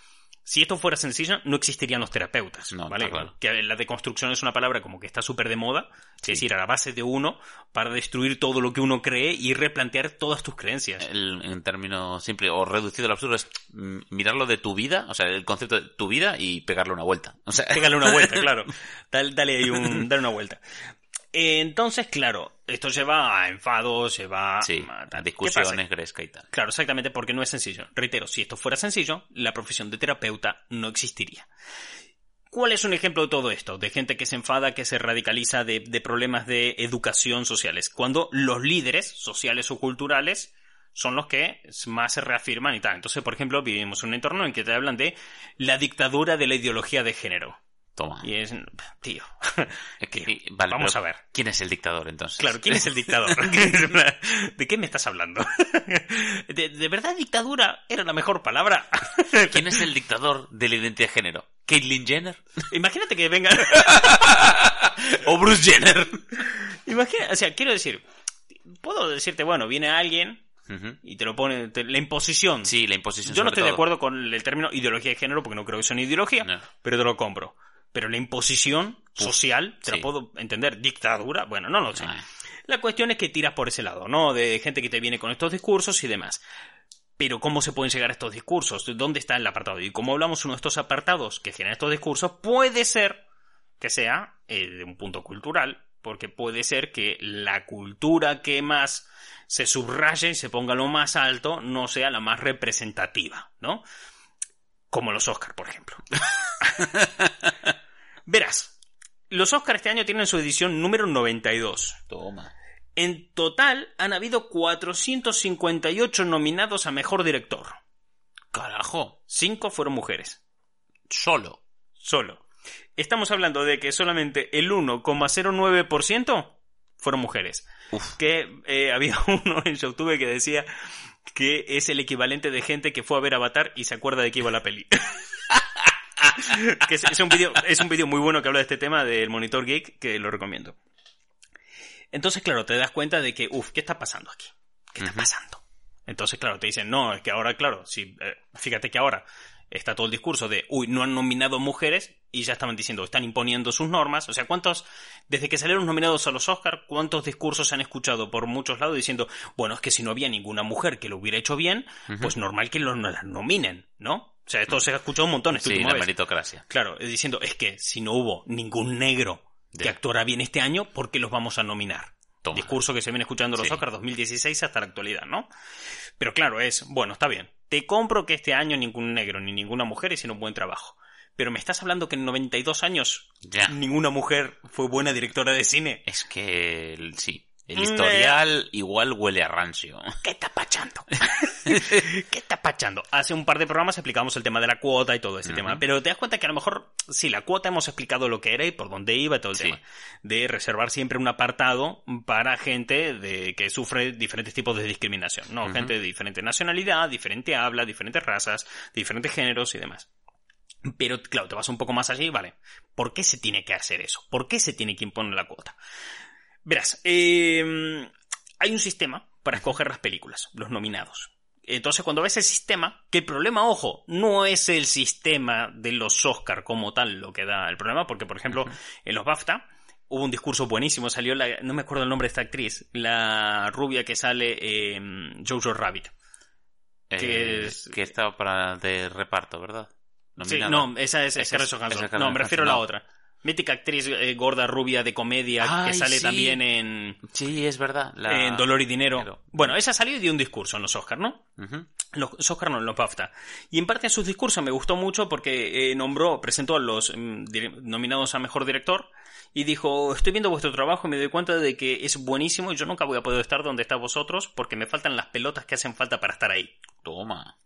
si esto fuera sencillo, no existirían los terapeutas. No, ¿vale? claro. Que la deconstrucción es una palabra como que está súper de moda, es ir a la base de uno para destruir todo lo que uno cree y replantear todas tus creencias. El- en términos simples o reducido al absurdo es mirarlo de tu vida, o sea, el concepto de tu vida y pegarle una vuelta. O sea, Pégale una vuelta, claro. Dale, dale ahí un, dale una vuelta. Entonces, claro, esto lleva a enfados, lleva sí, a... a ¿Qué discusiones gresca y tal. Claro, exactamente, porque no es sencillo. Reitero, si esto fuera sencillo, la profesión de terapeuta no existiría. ¿Cuál es un ejemplo de todo esto? De gente que se enfada, que se radicaliza de, de problemas de educación sociales. Cuando los líderes sociales o culturales son los que más se reafirman y tal. Entonces, por ejemplo, vivimos en un entorno en que te hablan de la dictadura de la ideología de género. Toma. Y es, tío, Es que- tío, vale, vamos a ver. ¿Quién es el dictador entonces? Claro, ¿quién es el dictador? ¿De qué me estás hablando? ¿De, de verdad dictadura era la mejor palabra? ¿Quién es el dictador de la identidad de género? ¿Caitlyn Jenner? Imagínate que venga... ¿O Bruce Jenner? Imagina, o sea, quiero decir, puedo decirte, bueno, viene alguien y te lo pone, te- la imposición. Sí, la imposición Yo no estoy de acuerdo con el término ideología de género porque no creo que sea una ideología, No. pero te lo compro. Pero la imposición social, te sí. la puedo entender. Dictadura, bueno, no lo sé. Ah. La cuestión es que tiras por ese lado, ¿no? De gente que te viene con estos discursos y demás. Pero ¿cómo se pueden llegar a estos discursos? ¿Dónde está el apartado? Y como hablamos, uno de estos apartados que generan estos discursos puede ser que sea eh, de un punto cultural, porque puede ser que la cultura que más se subraye y se ponga lo más alto no sea la más representativa, ¿no? Como los Oscars, por ejemplo. Los Oscars este año tienen su edición número 92. Toma. En total han habido 458 nominados a mejor director. Carajo. Cinco fueron mujeres. Solo. Solo. Estamos hablando de que solamente el 1,09% fueron mujeres. Uf. Que eh, había uno en YouTube que decía que es el equivalente de gente que fue a ver Avatar y se acuerda de que iba la peli. que es, es un vídeo es un muy bueno que habla de este tema del Monitor Geek que lo recomiendo. Entonces, claro, te das cuenta de que, uff, ¿qué está pasando aquí? ¿Qué está pasando? Entonces, claro, te dicen, no, es que ahora, claro, si, eh, fíjate que ahora está todo el discurso de, uy, no han nominado mujeres y ya estaban diciendo, están imponiendo sus normas. O sea, ¿cuántos, desde que salieron nominados a los Oscar, cuántos discursos se han escuchado por muchos lados diciendo, bueno, es que si no había ninguna mujer que lo hubiera hecho bien, pues normal que lo, no las nominen, ¿no? O sea, esto se ha escuchado un montón Sí, la vez. meritocracia. Claro, diciendo, es que si no hubo ningún negro que actuara bien este año, ¿por qué los vamos a nominar? Toma. Discurso que se viene escuchando los Sí. Oscars 2016 hasta la actualidad, ¿no? Pero claro, es, bueno, está bien. Te compro que este año ningún negro ni ninguna mujer hicieron un buen trabajo. Pero me estás hablando que en 92 años ninguna mujer fue buena directora de cine. Es que sí. El historial igual huele a rancio. ¿Qué está pachando? ¿Qué está pachando? Hace un par de programas explicamos el tema de la cuota y todo ese tema, pero te das cuenta que a lo mejor, sí, la cuota hemos explicado lo que era y por dónde iba todo el Sí. tema. De reservar siempre un apartado para gente de que sufre diferentes tipos de discriminación, ¿no? Gente de diferente nacionalidad, diferente habla, diferentes razas, diferentes géneros y demás. Pero claro, te vas un poco más allí, vale. ¿Por qué se tiene que hacer eso? ¿Por qué se tiene que imponer la cuota? Verás, eh, hay un sistema para escoger las películas, los nominados. Entonces, cuando ves el sistema, que el problema, ojo, no es el sistema de los Oscar como tal lo que da el problema, porque, por ejemplo, en los BAFTA hubo un discurso buenísimo, salió la, no me acuerdo el nombre de esta actriz, la rubia que sale en Jojo Rabbit. Eh, Que es- que estaba para de reparto, ¿verdad? Sí, no, esa es Scarlett es- Johansson. No, me refiero a la otra. Mítica actriz eh, gorda, rubia, de comedia, que sale sí. también en, Sí, es verdad. la- en Dolor y Dinero. Bueno, esa salió y dio un discurso en los Oscar, ¿no? Ujú. Los Oscar no, en los BAFTA. Y en parte a sus discursos me gustó mucho porque eh, nombró, presentó a los mm, nominados a Mejor Director y dijo, estoy viendo vuestro trabajo y me doy cuenta de que es buenísimo y yo nunca voy a poder estar donde estáis vosotros porque me faltan las pelotas que hacen falta para estar ahí. Toma.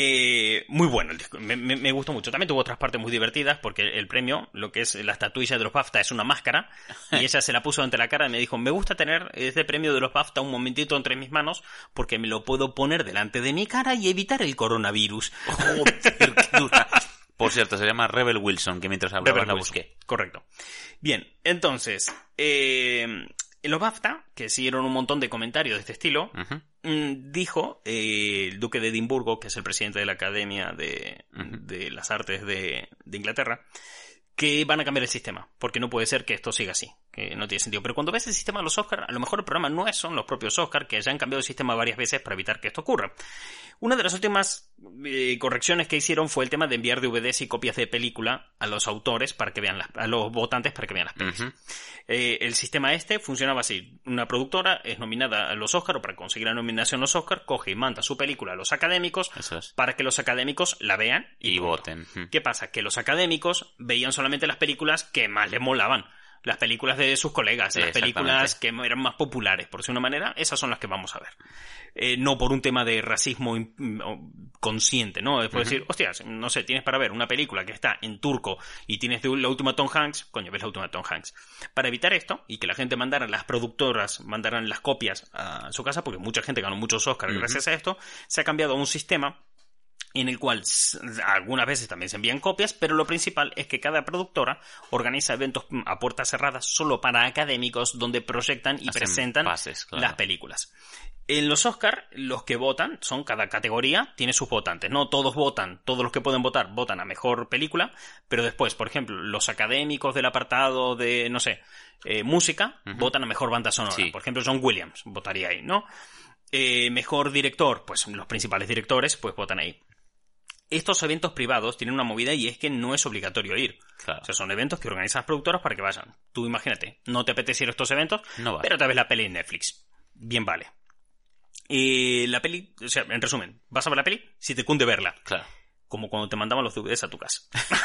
Eh, muy bueno el disco, me, me- me gustó mucho. También tuvo otras partes muy divertidas porque el premio, lo que es la estatuilla de los BAFTA, es una máscara y ella se la puso ante la cara y me dijo, me gusta tener este premio de los BAFTA un momentito entre mis manos porque me lo puedo poner delante de mi cara y evitar el coronavirus. Joder, qué dura. Por cierto, se llama Rebel Wilson, que mientras hablabas Rebel la busqué. Correcto. Bien, entonces, eh, los BAFTA, que siguieron un montón de comentarios de este estilo, mm, dijo eh, el duque de Edimburgo, que es el presidente de la Academia de, de las Artes de, de Inglaterra, que van a cambiar el sistema, porque no puede ser que esto siga así, no tiene sentido. Pero cuando ves el sistema de los Oscars, a lo mejor el problema no es, son los propios Oscars, que ya han cambiado el sistema varias veces para evitar que esto ocurra. Una de las últimas eh, correcciones que hicieron fue el tema de enviar DVDs y copias de película a los autores para que vean las, a los votantes para que vean las pelis. Eh, el sistema este funcionaba así. Una productora es nominada a los Oscar o para conseguir la nominación a los Oscar, coge y manda su película a los académicos es. para que los académicos la vean y, voten. ¿Qué pasa? Que los académicos veían solamente las películas que más les molaban. Las películas de sus colegas, las películas que eran más populares, por decir una manera, esas son las que vamos a ver. Eh, no por un tema de racismo consciente, ¿no? Es por decir, hostias, no sé, tienes para ver una película que está en turco y tienes la última Tom Hanks, coño, ves la última Tom Hanks. Para evitar esto y que la gente mandara, las productoras mandaran las copias a su casa, porque mucha gente ganó muchos Oscars gracias a esto, se ha cambiado a un sistema en el cual algunas veces también se envían copias, pero lo principal es que cada productora organiza eventos mm, a puertas cerradas solo para académicos donde proyectan y Hacen presentan pases, claro. las películas. En los Oscar, los que votan son cada categoría tiene sus votantes. No todos votan, todos los que pueden votar votan a mejor película, pero después, por ejemplo, los académicos del apartado de, no sé, eh, música votan a mejor banda sonora. Sí. Por ejemplo, John Williams votaría ahí, ¿no? Eh, mejor director, pues los principales directores, pues votan ahí. Estos eventos privados tienen una movida y es que no es obligatorio ir. Claro. O sea, son eventos que organizan las productoras para que vayan. Tú imagínate, no te apetece ir a estos eventos, No pero te ves la peli en Netflix. Bien vale. Y la peli, o sea, en resumen, vas a ver la peli si te cunde verla. Claro. Como cuando te mandaban los DVDs a tu casa.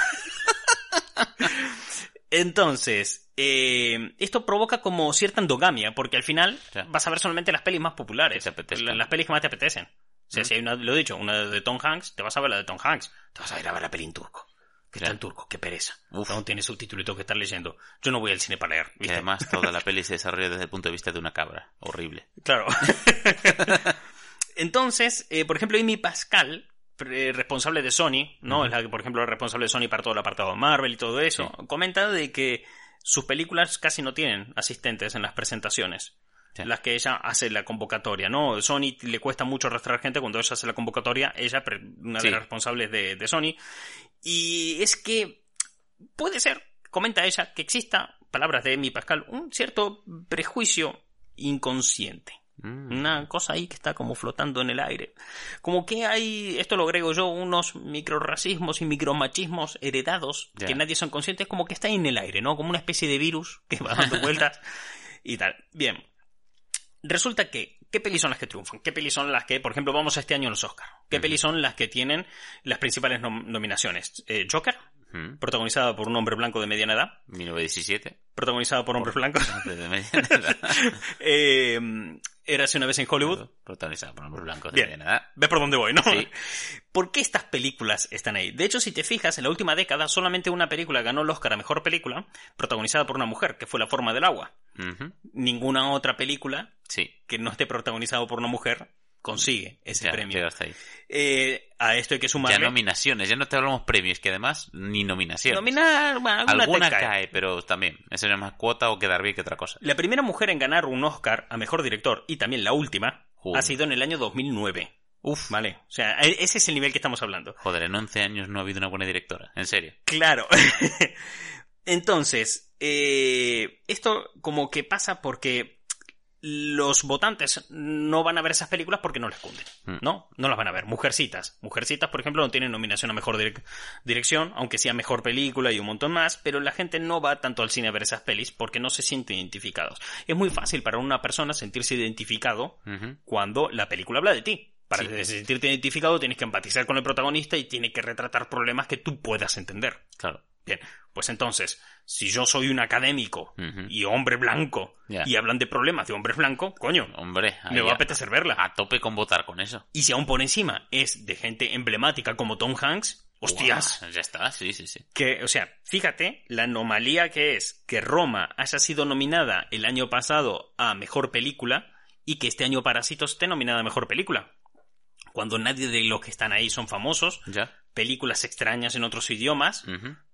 Entonces, eh, esto provoca como cierta endogamia, porque al final vas a ver solamente las pelis más populares, las pelis que más te apetecen. Sea, Mm. si hay una, lo he dicho, una de Tom Hanks, te vas a ver la de Tom Hanks. Te vas a ir a ver la peli en turco. Que está en turco, qué pereza. Uf. Aún tiene subtítulo y tengo que estar leyendo. Yo no voy al cine para leer. Y además toda la peli se desarrolla desde el punto de vista de una cabra. Horrible. Claro. Entonces, eh, por ejemplo, Amy Pascal, responsable de Sony, ¿no? Es la que, por ejemplo, es responsable de Sony para todo el apartado de Marvel y todo eso, comenta de que sus películas casi no tienen asistentes en las presentaciones. Sí. Las que ella hace la convocatoria, ¿no? Sony le cuesta mucho arrastrar gente cuando ella hace la convocatoria, ella, una Sí. de las responsables de, de Sony. Y es que puede ser, comenta ella, que exista, palabras de Amy Pascal, un cierto prejuicio inconsciente. Mm. Una cosa ahí que está como flotando en el aire. Como que hay, esto lo agrego yo, unos microracismos y micromachismos heredados que nadie son conscientes, como que está ahí en el aire, ¿no? Como una especie de virus que va dando vueltas y tal. Bien. Resulta que, ¿qué pelis son las que triunfan? ¿Qué pelis son las que, por ejemplo, vamos a este año a los Oscars? ¿Qué Ujú. pelis son las que tienen las principales nom- nominaciones? Eh, Joker, Mm. protagonizada por un hombre blanco de mediana edad, 1917. protagonizada por hombres blancos. Desde mediana edad. eh, Érase una vez en Hollywood. Protagonizada por hombres blancos de Bien. mediana edad. Ve por dónde voy, ¿no? Sí. ¿Por qué estas películas están ahí? De hecho, si te fijas, en la última década solamente una película ganó el Oscar a Mejor Película, protagonizada por una mujer, que fue La Forma del Agua. Ninguna otra película Sí. que no esté protagonizada por una mujer consigue ese ya, premio. hasta ahí. Eh, a esto hay que Ya sumarle... nominaciones, ya no te hablamos premios, que además ni nominaciones. Nominar, bueno, alguna, Alguna cae. pero también. Eso es más cuota o quedar bien que otra cosa. La primera mujer en ganar un Oscar a Mejor Director, y también la última, Joder. ha sido en el año 2009. Uf, vale. O sea, e- ese es el nivel que estamos hablando. Joder, en 11 años no ha habido una buena directora. En serio. Claro. Entonces, eh, esto como que pasa porque los votantes no van a ver esas películas porque no les cunden, Mm. ¿no? No las van a ver. Mujercitas. Mujercitas, por ejemplo, no tienen nominación a mejor direc- dirección, aunque sea mejor película y un montón más, pero la gente no va tanto al cine a ver esas pelis porque no se sienten identificados. Es muy fácil para una persona sentirse identificado cuando la película habla de ti. Para Sí. sentirte identificado tienes que empatizar con el protagonista y tiene que retratar problemas que tú puedas entender. Claro. Bien, pues entonces, si yo soy un académico Ujú. y hombre blanco Ya. y hablan de problemas de hombres blancos, coño, Hombre, me va a apetecer verla. a tope con votar con eso. Y si aún por encima es de gente emblemática como Tom Hanks, hostias, Guau, ya está, sí, sí, sí. que, o sea, fíjate la anomalía que es que Roma haya sido nominada el año pasado a mejor película y que este año Parásitos esté nominada a mejor película. Cuando nadie de los que están ahí son famosos, Ya. películas extrañas en otros idiomas,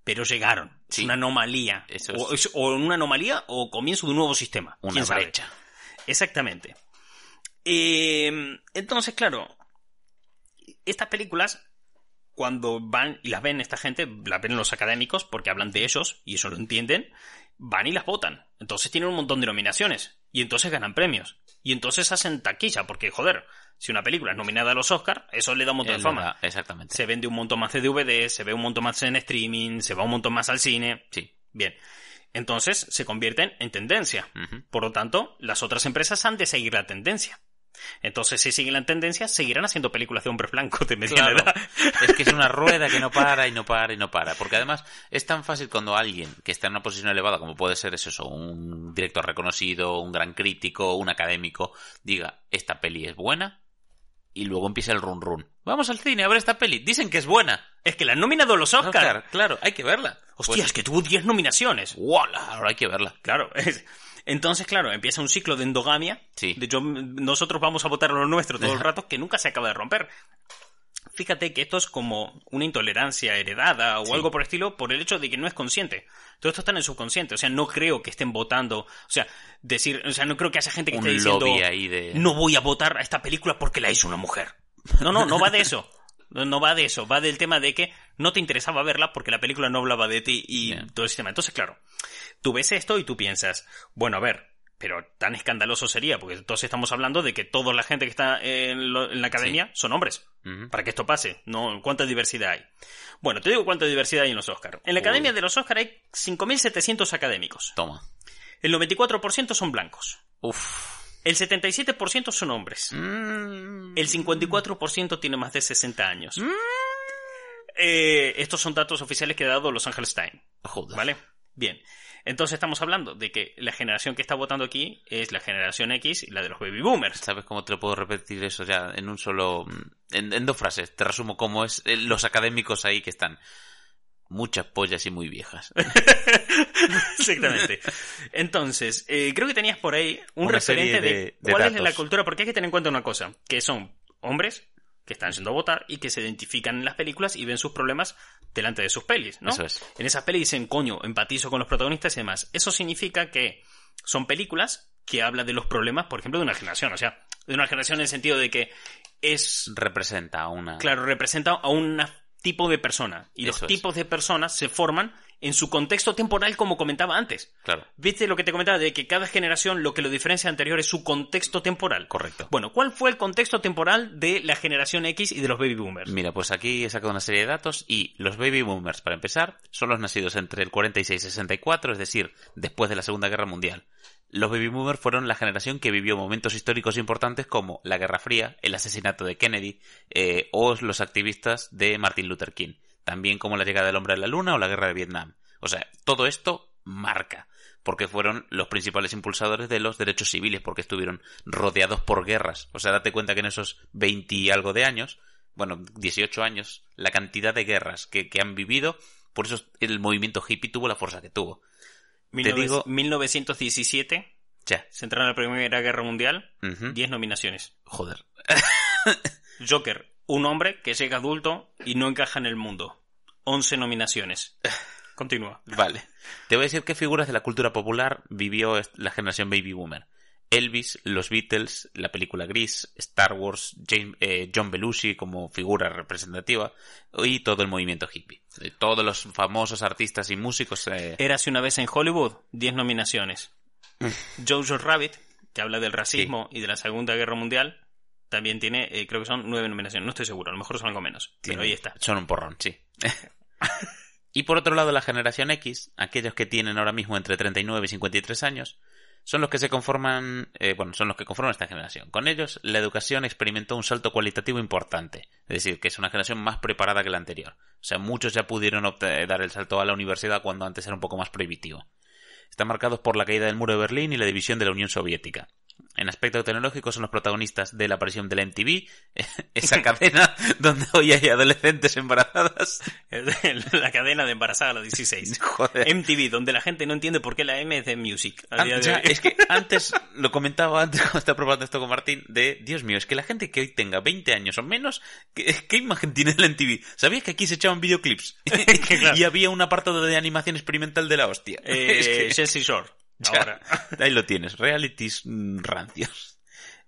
pero llegaron. Es una anomalía. Eso o, es- es- o una anomalía o comienzo de un nuevo sistema. Una ¿Quién sabe? brecha. Exactamente. Eh, entonces, claro, estas películas, cuando van y las ven esta gente, las ven los académicos porque hablan de ellos y eso lo entienden, van y las votan. Entonces tienen un montón de nominaciones y entonces ganan premios. Y entonces hacen taquilla porque, joder, si una película es nominada a los Oscars, eso le da un montón de fama. Exactamente. Se vende un montón más de DVD, se ve un montón más en streaming, se va un montón más al cine. Sí. Bien. Entonces se convierten en tendencia. Por lo tanto, las otras empresas han de seguir la tendencia. Entonces, si siguen la tendencia, seguirán haciendo películas de hombres blancos de mediana Claro. edad. Es que es una rueda que no para y no para y no para. Porque además es tan fácil cuando alguien que está en una posición elevada, como puede ser eso, un director reconocido, un gran crítico, un académico, diga, esta peli es buena, y luego empieza el run run. Vamos al cine a ver esta peli. Dicen que es buena. Es que la han nominado los Oscar. Oscar, claro, hay que verla. Hostia, es que tuvo 10 nominaciones. ¡Wala! Ahora hay que verla. Claro. es- Entonces, claro, empieza un ciclo de endogamia. Sí. De yo- nosotros vamos a votar lo nuestro todo el rato, que nunca se acaba de romper. Fíjate que esto es como una intolerancia heredada o Sí. algo por el estilo por el hecho de que no es consciente. Todo esto está en el subconsciente. O sea, no creo que estén votando. O sea, decir, o sea, no creo que haya gente que Un esté diciendo de... no voy a votar a esta película porque la hizo una mujer. No, no, no va de eso. No, no va de eso. Va del tema de que no te interesaba verla porque la película no hablaba de ti y todo el sistema. Entonces, claro, tú ves esto y tú piensas, bueno, a ver, pero tan escandaloso sería, porque entonces estamos hablando de que toda la gente que está en, lo- en la academia son hombres. Para que esto pase, ¿no? ¿Cuánta diversidad hay? Bueno, te digo cuánta diversidad hay en los Oscars. En la Uy. academia de los Oscars hay 5.700 académicos. Toma. El 94% son blancos. Uf. El 77% son hombres. Mm. El 54% tiene más de 60 años. Eh, estos son datos oficiales que ha dado Los Angeles Times. Joder. ¿Vale? Bien. Entonces estamos hablando de que la generación que está votando aquí es la generación X y la de los baby boomers. ¿Sabes cómo te lo puedo repetir eso ya en un solo... en, en dos frases? Te resumo cómo es eh, los académicos ahí que están. Muchas pollas y muy viejas. Exactamente. Entonces, eh, creo que tenías por ahí un Una referente de, de- de cuál es la cultura, porque hay que tener en cuenta una cosa, que son hombres que están yendo a votar y que se identifican en las películas y ven sus problemas delante de sus pelis, ¿no? Eso es. En esas pelis dicen, coño, empatizo con los protagonistas y demás. Eso significa que son películas que hablan de los problemas, por ejemplo, de una generación, o sea, de una generación en el sentido de que es Representa a una... Claro, representa a un tipo de persona. Y los Eso es. tipos de personas se forman en su contexto temporal, como comentaba antes. Claro, ¿Viste lo que te comentaba? De que cada generación lo que lo diferencia anterior es su contexto temporal. correcto. Bueno, ¿cuál fue el contexto temporal de la generación X y de los baby boomers? Mira, pues aquí he sacado una serie de datos y los baby boomers, para empezar, son los nacidos entre el 46 y 64, es decir, después de la Segunda Guerra Mundial. Los baby boomers fueron la generación que vivió momentos históricos importantes como la Guerra Fría, el asesinato de Kennedy eh, o los activistas de Martin Luther King, también como la llegada del hombre a la luna o la Guerra de Vietnam. O sea, todo esto marca, porque fueron los principales impulsadores de los derechos civiles, porque estuvieron rodeados por guerras. O sea, date cuenta que en esos 20 y algo de años bueno, 18 años, la cantidad de guerras que, que han vivido, por eso el movimiento hippie tuvo la fuerza que tuvo. Te 19- digo- 1917, Ya. se entró en la Primera Guerra Mundial, Ujú. 10 nominaciones. Joder. Joker, un hombre que llega adulto y no encaja en el mundo. 11 nominaciones. Continúa. Vale. Te voy a decir qué figuras de la cultura popular vivió la generación baby boomer. Elvis, los Beatles, la película Gris, Star Wars, James- eh, John Belushi como figura representativa y todo el movimiento hippie. Eh, Todos los famosos artistas y músicos. eh, Érase una vez en Hollywood, 10 nominaciones. Jojo Rabbit, que habla del racismo y de la Segunda Guerra Mundial, también tiene, eh, creo que son 9 nominaciones. No estoy seguro, a lo mejor son algo menos. Pero ahí está. Son un porrón, sí. y por otro lado, la generación X, aquellos que tienen ahora mismo entre 39 y 53 años, son los que se conforman, eh, bueno, son los que conforman esta generación. Con ellos, la educación experimentó un salto cualitativo importante. Es decir, que es una generación más preparada que la anterior. O sea, muchos ya pudieron dar el salto a la universidad cuando antes era un poco más prohibitivo. Están marcados por la caída del muro de Berlín y la división de la Unión Soviética. En aspecto tecnológico son los protagonistas de la aparición de la MTV, esa cadena donde hoy hay adolescentes embarazadas. la cadena de embarazada a los 16. Joder. MTV, donde la gente no entiende por qué la M es de Music. Ah, ya, es que antes, lo comentaba antes cuando estaba probando esto con Martín, de, Dios mío, es que la gente que hoy tenga 20 años o menos, ¿qué, qué imagen tiene de la MTV? ¿Sabías que aquí se echaban videoclips? Claro. y había un apartado de animación experimental de la hostia. Eh, Es que- Jersey Shore. Ya, Ahora. Ahí lo tienes, realities mm, rancios.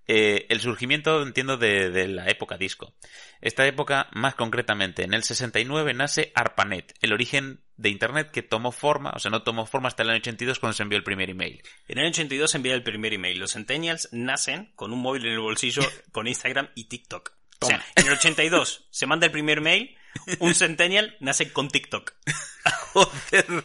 Eh, el surgimiento, entiendo, de, de la época disco. Esta época, más concretamente, en el 69 nace ARPANET, el origen de Internet que tomó forma, o sea, no tomó forma hasta el año 82 cuando se envió el primer email. En el 82 se envía el primer email. Los Centennials nacen con un móvil en el bolsillo con Instagram y TikTok. O sea, en el 82 se manda el primer mail, un Centennial nace con TikTok. Joder.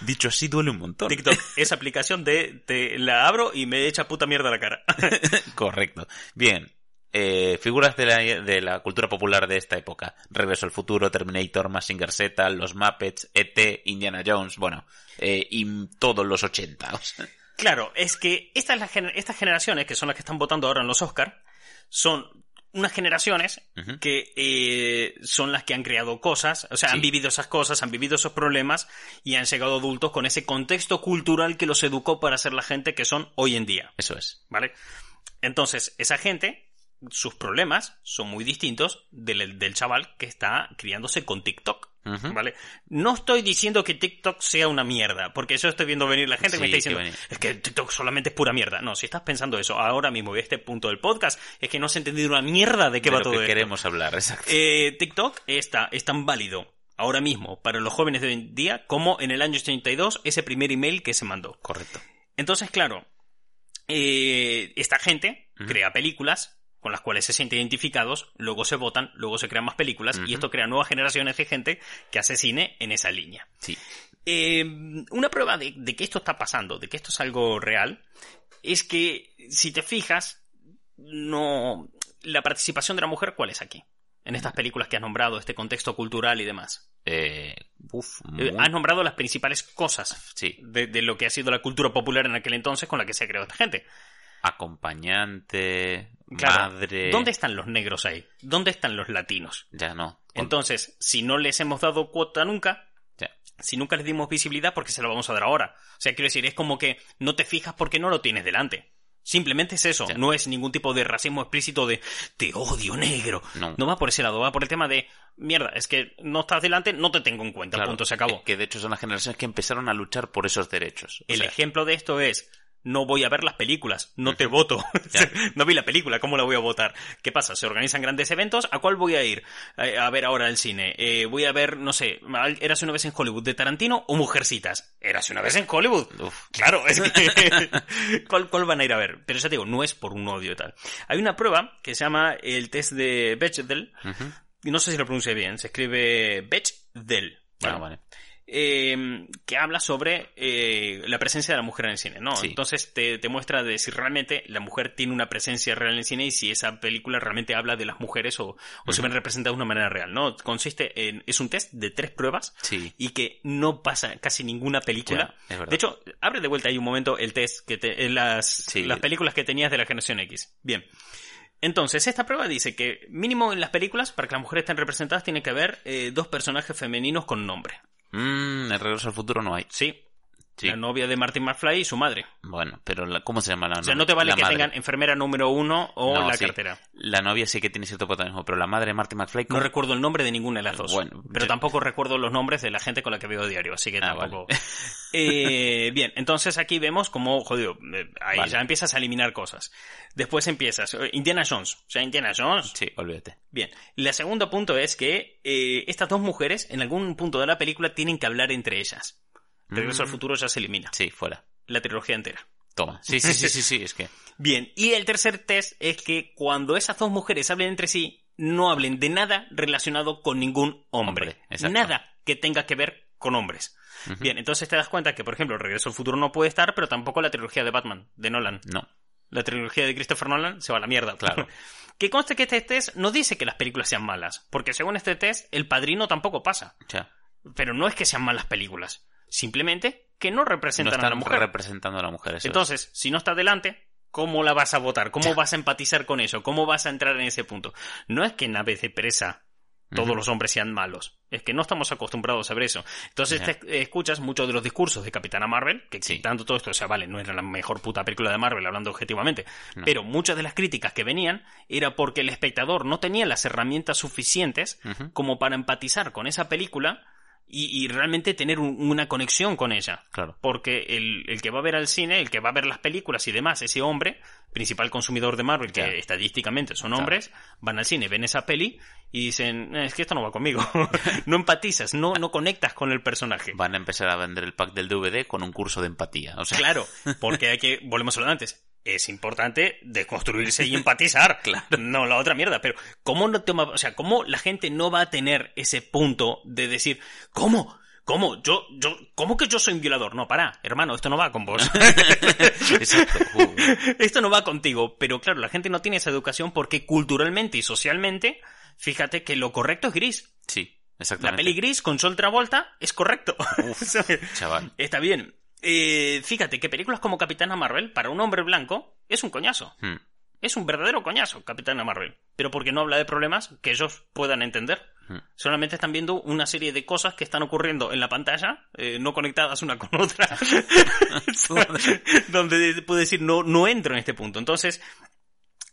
Dicho así, duele un montón. TikTok, esa aplicación de, te la abro y me echa puta mierda a la cara. Correcto. Bien. Eh, figuras de la, de la cultura popular de esta época. Regreso al futuro, Terminator, Mazinger Z, los Muppets, E.T., Indiana Jones, bueno, eh, y todos los 80. o sea. Claro, es que estas generaciones, que son las que están votando ahora en los Oscars, son unas generaciones que eh, son las que han creado cosas, o sea, han vivido esas cosas, han vivido esos problemas y han llegado adultos con ese contexto cultural que los educó para ser la gente que son hoy en día, Eso es. ¿vale? Entonces, esa gente, sus problemas son muy distintos del, del chaval que está criándose con TikTok. ¿Vale? No estoy diciendo que TikTok sea una mierda, porque eso estoy viendo venir la gente que me está diciendo, que es que TikTok solamente es pura mierda. No, si estás pensando eso ahora mismo, y este punto del podcast, es que no has entendido una mierda de qué De va lo todo que esto. queremos hablar, exacto. Eh, TikTok está, es tan válido ahora mismo para los jóvenes de hoy en día como en el año 82 ese primer email que se mandó. Correcto. Entonces, claro, eh, esta gente crea películas con las cuales se sienten identificados, luego se votan, luego se crean más películas y esto crea nuevas generaciones de gente que hace cine en esa línea. Sí. Eh, una prueba de, de que esto está pasando, de que esto es algo real, es que si te fijas, no la participación de la mujer, ¿cuál es aquí? En estas películas que has nombrado, este contexto cultural y demás. Eh, Uf, Eh, muy- Has nombrado las principales cosas Sí. de, de lo que ha sido la cultura popular en aquel entonces con la que se ha creado esta gente. Acompañante, Claro, madre... ¿Dónde están los negros ahí? ¿Dónde están los latinos? Ya no. Entonces, si no les hemos dado cuota nunca, Ya. si nunca les dimos visibilidad, ¿por qué se la vamos a dar ahora? O sea, quiero decir, es como que no te fijas porque no lo tienes delante. Simplemente es eso, Ya. no es ningún tipo de racismo explícito de te odio negro. No. va por ese lado, va por el tema de mierda, es que no estás delante, no te tengo en cuenta, Claro, punto, se acabó. es Que de hecho son las generaciones que empezaron a luchar por esos derechos. O El sea, ejemplo de esto es, no voy a ver las películas, no te voto. No vi la película, ¿cómo la voy a votar? ¿Qué pasa? ¿Se organizan grandes eventos? ¿A cuál voy a ir eh, a ver ahora el cine? Eh, voy a ver, no sé, Eras una vez en Hollywood de Tarantino o Mujercitas. Eras una vez en Hollywood. Uf. Claro, es que... ¿Cuál, ¿Cuál van a ir a ver? Pero ya te digo, no es por un odio y tal. Hay una prueba que se llama el test de Bechdel. ujú. y No sé si lo pronuncie bien. Se escribe Bechdel. Ah, ¿vale? Eh, que habla sobre eh, la presencia de la mujer en el cine, ¿no? Sí. Entonces te, te muestra de si realmente la mujer tiene una presencia real en el cine y si esa película realmente habla de las mujeres o, o se ven representadas de una manera real, ¿no? Consiste en... es un test de tres pruebas Sí. y que no pasa casi ninguna película. Ya, de hecho, abre de vuelta ahí un momento el test que te, en las, Sí. las películas que tenías de la generación X. Bien. Entonces, esta prueba dice que mínimo en las películas, para que las mujeres estén representadas, tiene que haber eh, dos personajes femeninos con nombre. Mm, el regreso al futuro no hay. Sí, Sí. la novia de Martin McFly y su madre. Bueno, pero la- ¿cómo se llama la O sea, novia? no te vale La que madre. tengan enfermera número uno o No, la sí. cartera. La novia sí que tiene cierto protagonismo, pero la madre de Marty McFly... No ¿cómo? recuerdo el nombre de ninguna de las dos. Bueno, pero yo- tampoco recuerdo los nombres de la gente con la que veo diario, así que Ah, tampoco. Eh, bien, entonces aquí vemos como, jodido, eh, ahí Vale. ya empiezas a eliminar cosas. Después empiezas, eh, Indiana Jones. O sea, Indiana Jones. Sí, olvídate. Bien. El segundo punto es que eh, estas dos mujeres, en algún punto de la película, tienen que hablar entre ellas. Regreso al Mm. futuro ya se elimina. Sí, fuera. La trilogía entera. Toma. Sí, sí, sí, sí, sí, es que... Bien, y el tercer test es que cuando esas dos mujeres hablen entre sí, no hablen de nada relacionado con ningún hombre. Hombre, exacto. nada que tenga que ver con hombres. Bien, entonces te das cuenta que, por ejemplo, Regreso al Futuro no puede estar, pero tampoco la trilogía de Batman, de Nolan. No. La trilogía de Christopher Nolan se va a la mierda. Claro. que conste que este test no dice que las películas sean malas, porque según este test, El Padrino tampoco pasa. O sea, Pero no es que sean malas películas, simplemente que no no representan a la mujer. representando a la mujer. eso es. Entonces, si no está delante, ¿cómo la vas a votar? ¿Cómo vas a empatizar con eso? ¿Cómo vas a entrar en ese punto? No es que en Aves de Presa todos los hombres sean malos. Es que no estamos acostumbrados a ver eso. Entonces te escuchas muchos de los discursos de Capitana Marvel, que Sí. quitando todo esto, o sea, vale, no era la mejor puta película de Marvel, hablando objetivamente, No. pero muchas de las críticas que venían era porque el espectador no tenía las herramientas suficientes como para empatizar con esa película y, y realmente tener un- una conexión con ella. Claro. Porque el, el que va a ver al cine, el que va a ver las películas y demás, ese hombre, principal consumidor de Marvel, que estadísticamente son Claro. hombres, van al cine, ven esa peli y dicen, "Eh, es que esto no va conmigo. no empatizas, no, no conectas con el personaje. Van a empezar a vender el pack del DVD con un curso de empatía. O sea, Claro, porque hay que, volvemos a lo de antes, es importante desconstruirse y empatizar. Claro. No la otra mierda, pero ¿cómo no toma, o sea, cómo la gente no va a tener ese punto de decir, ¿cómo? ¿Cómo? Yo, yo, ¿cómo que yo soy un violador? No, para, hermano, esto no va con vos. Exacto. Esto no va contigo. Pero claro, la gente no tiene esa educación porque culturalmente y socialmente, fíjate que lo correcto es gris. sí, La exactamente. peli gris con Sol Travolta es correcto. Chaval. Está bien. Eh, fíjate que películas como Capitana Marvel, para un hombre blanco, es un coñazo. Mm, Es un verdadero coñazo, Capitana Marvel. Pero porque no habla de problemas que ellos puedan entender. mm. Solamente están viendo una serie de cosas que están ocurriendo en la pantalla, eh, no conectadas una con otra. Donde puedo decir, no, no entro en este punto. Entonces,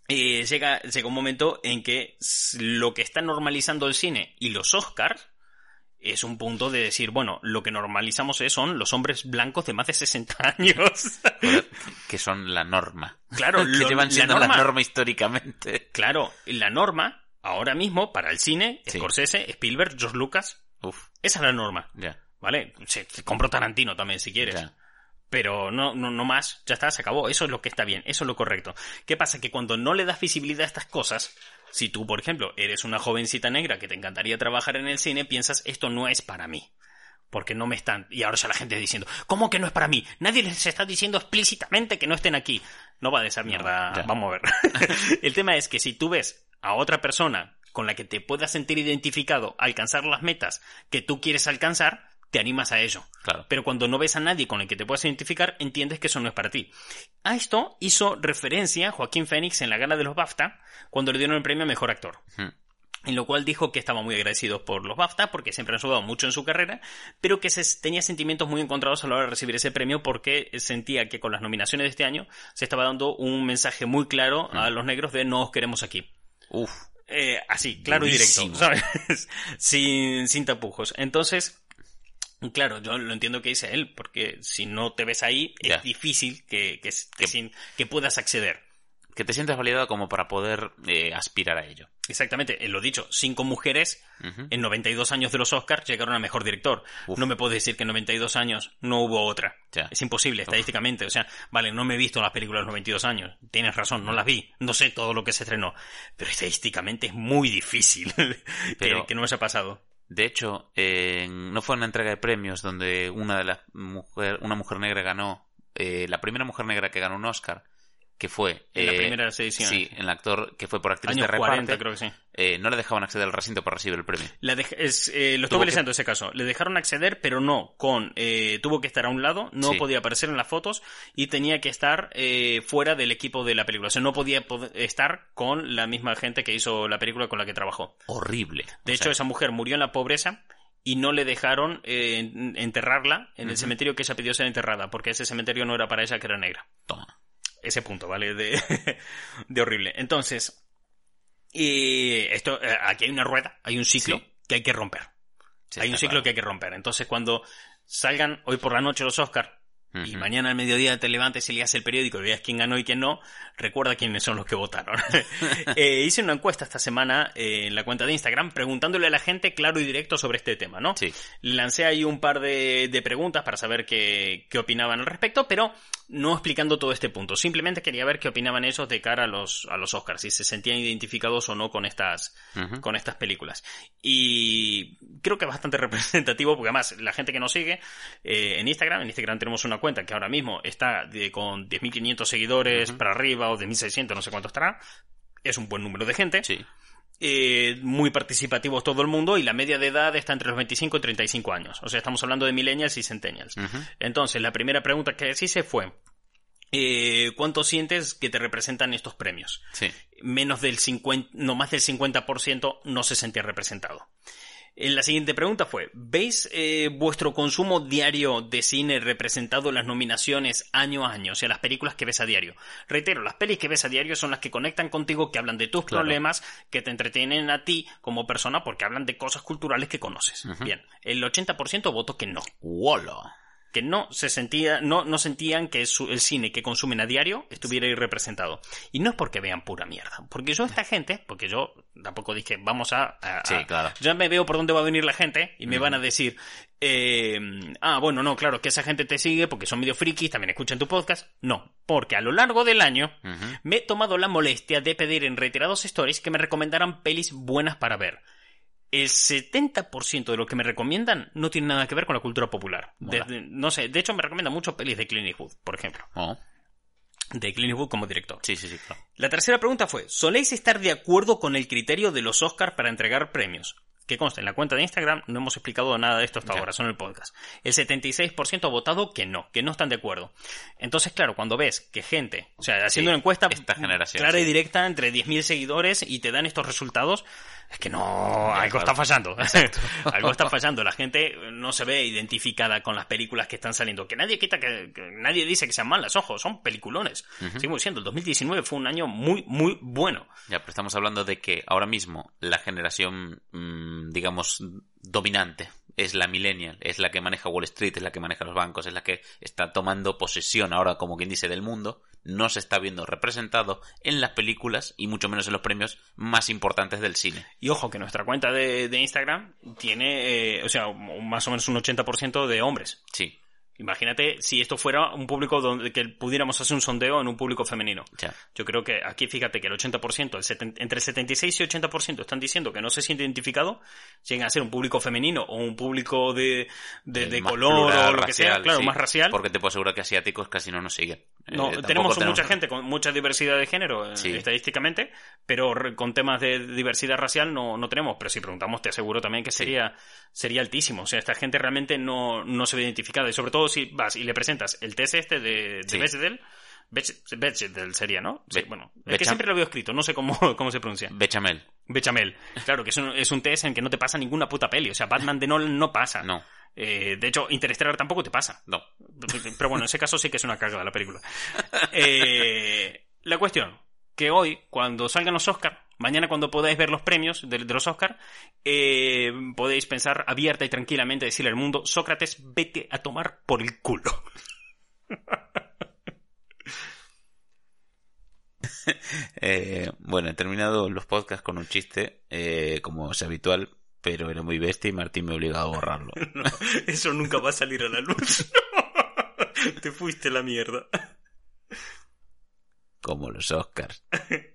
eh, llega, llega un momento en que lo que está normalizando el cine y los Oscars es un punto de decir, bueno, lo que normalizamos es- son los hombres blancos de más de 60 años. Que son la norma. Claro, que lo- llevan la siendo norma. la norma históricamente. claro, la norma, ahora mismo, para el cine, Sí. Scorsese, Spielberg, George Lucas, Uf, esa es la norma. ya. ¿Vale? Se, se compró Tarantino también, si quieres. ya. Pero no, no, no más, ya está, se acabó. Eso es lo que está bien, eso es lo correcto. ¿Qué pasa? Que cuando no le das visibilidad a estas cosas, si tú, por ejemplo, eres una jovencita negra que te encantaría trabajar en el cine, piensas, esto no es para mí. Porque no me están. Y ahora ya la gente diciendo, ¿cómo que no es para mí? Nadie les está diciendo explícitamente que no estén aquí. No va de esa mierda. Vamos a ver. el tema es que si tú ves a otra persona con la que te puedas sentir identificado, alcanzar las metas que tú quieres alcanzar, te animas a ello. Claro. Pero cuando no ves a nadie con el que te puedas identificar, entiendes que eso no es para ti. A esto hizo referencia Joaquín Phoenix en la gala de los BAFTA, cuando le dieron el premio a Mejor Actor. Hmm. En lo cual dijo que estaba muy agradecido por los BAFTA, porque siempre han ayudado mucho en su carrera, pero que se, tenía sentimientos muy encontrados a la hora de recibir ese premio porque sentía que con las nominaciones de este año se estaba dando un mensaje muy claro a los negros de no os queremos aquí. Uf. Eh, así, claro Durísimo. y directo, ¿sabes? sin, sin tapujos. Entonces, claro, yo lo entiendo que dice él, porque si no te ves ahí, Ya. es difícil que, que, que Que- que puedas acceder. Que te sientas validado como para poder eh, aspirar a ello. Exactamente, eh, lo dicho, cinco mujeres en 92 años de los Oscars llegaron a mejor director. Uf. No me puedes decir que en 92 años no hubo otra. Ya. Es imposible, estadísticamente. O sea, vale, no me he visto las películas de los 92 años. Tienes razón, no las vi. No sé todo lo que se estrenó. Pero estadísticamente es muy difícil que- Pero- que, no haya pasado. De hecho, no fue una entrega de premios donde una de las mujer, una mujer negra ganó, eh, la primera mujer negra que ganó un Oscar, que fue En la eh, primera edición. Sí, en el actor que fue por actriz Años de reparto. 40, creo que sí. eh, no le dejaban acceder al recinto para recibir el premio. La dej- es, eh, lo estuve que- leyendo ese caso. Le dejaron acceder, pero no con. eh, tuvo que estar a un lado, no Sí. podía aparecer en las fotos y tenía que estar eh, fuera del equipo de la película. O sea, no podía pod- estar con la misma gente que hizo la película con la que trabajó. Horrible. De O hecho, sea, esa mujer murió en la pobreza y no le dejaron eh, en- enterrarla en el cementerio que ella pidió ser enterrada, porque ese cementerio no era para ella, que era negra. toma. Ese punto, ¿vale? De, de horrible. Entonces, y esto, eh, aquí hay una rueda, hay un ciclo Sí. que hay que romper. Sí, hay un ciclo claro. que hay que romper. Entonces, cuando salgan hoy por la noche los Oscars y mañana al mediodía te levantes y leas el periódico y veas quién ganó y quién no, recuerda quiénes son los que votaron. Eh, hice una encuesta esta semana eh, en la cuenta de Instagram preguntándole a la gente claro y directo sobre este tema, ¿no? Sí. Lancé ahí un par de, de preguntas para saber qué, qué opinaban al respecto, pero no explicando todo este punto. Simplemente quería ver qué opinaban ellos de cara a los, a los Oscars, si se sentían identificados o no con estas, con estas películas. Y creo que es bastante representativo, porque además la gente que nos sigue eh, en Instagram, en Instagram tenemos una cuenta que ahora mismo está de- con 10.500 seguidores para arriba o de 1.600, no sé cuánto estará. Es un buen número de gente. Sí. Eh, muy participativos todo el mundo y la media de edad está entre los 25 y 35 años. O sea, estamos hablando de millennials y centennials. Entonces, la primera pregunta que les hice fue, eh, ¿cuánto sientes que te representan estos premios? Sí. Menos del 50, no más del 50% no se sentía representado. Eh, La siguiente pregunta fue, ¿veis eh, vuestro consumo diario de cine representado en las nominaciones año a año? O sea, las películas que ves a diario. Reitero, las pelis que ves a diario son las que conectan contigo, que hablan de tus Claro. problemas, que te entretienen a ti como persona porque hablan de cosas culturales que conoces. Bien, el 80% votó que no Wolo. Que no se sentía, no, no sentían que su- el cine que consumen a diario estuviera ahí representado. Y no es porque vean pura mierda. Porque yo esta gente, porque yo tampoco dije, vamos a, a- Sí, a- claro. ya me veo por dónde va a venir la gente y me van a decir, eh, ah, bueno, no, claro, que esa gente te sigue porque son medio frikis, también escuchan tu podcast. No, porque a lo largo del año me he tomado la molestia de pedir en retirados stories que me recomendaran pelis buenas para ver. El 70% de lo que me recomiendan no tiene nada que ver con la cultura popular. No sé, de hecho me recomiendan mucho pelis de Clint Eastwood, por ejemplo. Oh. De Clint Eastwood como director. Sí, sí, sí, claro. La tercera pregunta fue, ¿soléis estar de acuerdo con el criterio de los Oscars para entregar premios? Que consta, en la cuenta de Instagram no hemos explicado nada de esto hasta ahora, son el podcast. El 76% ha votado que no, que no están de acuerdo. Entonces, claro, cuando ves que gente, o sea, haciendo Sí, una encuesta esta generación, clara y directa entre 10.000 seguidores y te dan estos resultados, es que no, algo está fallando. algo está fallando. La gente no se ve identificada con las películas que están saliendo. Que nadie quita que, que nadie dice que sean malas, ojo, son peliculones. Ujú. Seguimos diciendo, el 2019 fue un año muy, muy bueno. Ya, pero estamos hablando de que ahora mismo la generación, mm, digamos, dominante es la millennial, es la que maneja Wall Street, es la que maneja los bancos, es la que está tomando posesión ahora, como quien dice, del mundo, no se está viendo representado en las películas y mucho menos en los premios más importantes del cine. Y ojo, que nuestra cuenta de, de Instagram tiene, eh, o sea, más o menos un 80% de hombres. Sí, Imagínate si esto fuera un público donde que pudiéramos hacer un sondeo en un público femenino. Yo creo que aquí fíjate que el 80%, el seten- entre 76 y 80% están diciendo que no se siente identificado, llegan a ser un público femenino o un público de, de, color plural, o lo que sea, racial, claro, sí, más racial. Porque te puedo asegurar que asiáticos casi no nos siguen. No, Eh, tenemos tampoco mucha gente con mucha diversidad de género eh, Sí. estadísticamente, pero con temas de diversidad racial no, no tenemos. Pero si preguntamos, te aseguro también que sería, sería altísimo. O sea, esta gente realmente no, no se ve identificada. Y sobre todo si vas y le presentas el test este de, de Sí. Bechdel, Bech- Bechdel sería, ¿no? Sí, Be- bueno, es que siempre lo veo escrito, no sé cómo, cómo se pronuncia. Bechamel. Bechamel. Claro, que es un, es un test en que no te pasa ninguna puta peli. O sea, Batman de Nolan no pasa. No, Eh, de hecho, Interstellar tampoco te pasa. no. Pero bueno, en ese caso sí que es una cagada la película. Eh, la cuestión, que hoy, cuando salgan los Oscars, mañana cuando podáis ver los premios de, de los Oscars, eh, podéis pensar abierta y tranquilamente, decirle al mundo, Sócrates, vete a tomar por el culo. Eh, bueno, he terminado los podcasts con un chiste, eh, como es habitual, pero era muy bestia y Martín me obligado a borrarlo. No, eso nunca va a salir a la luz. Te fuiste la mierda. Como los Oscars.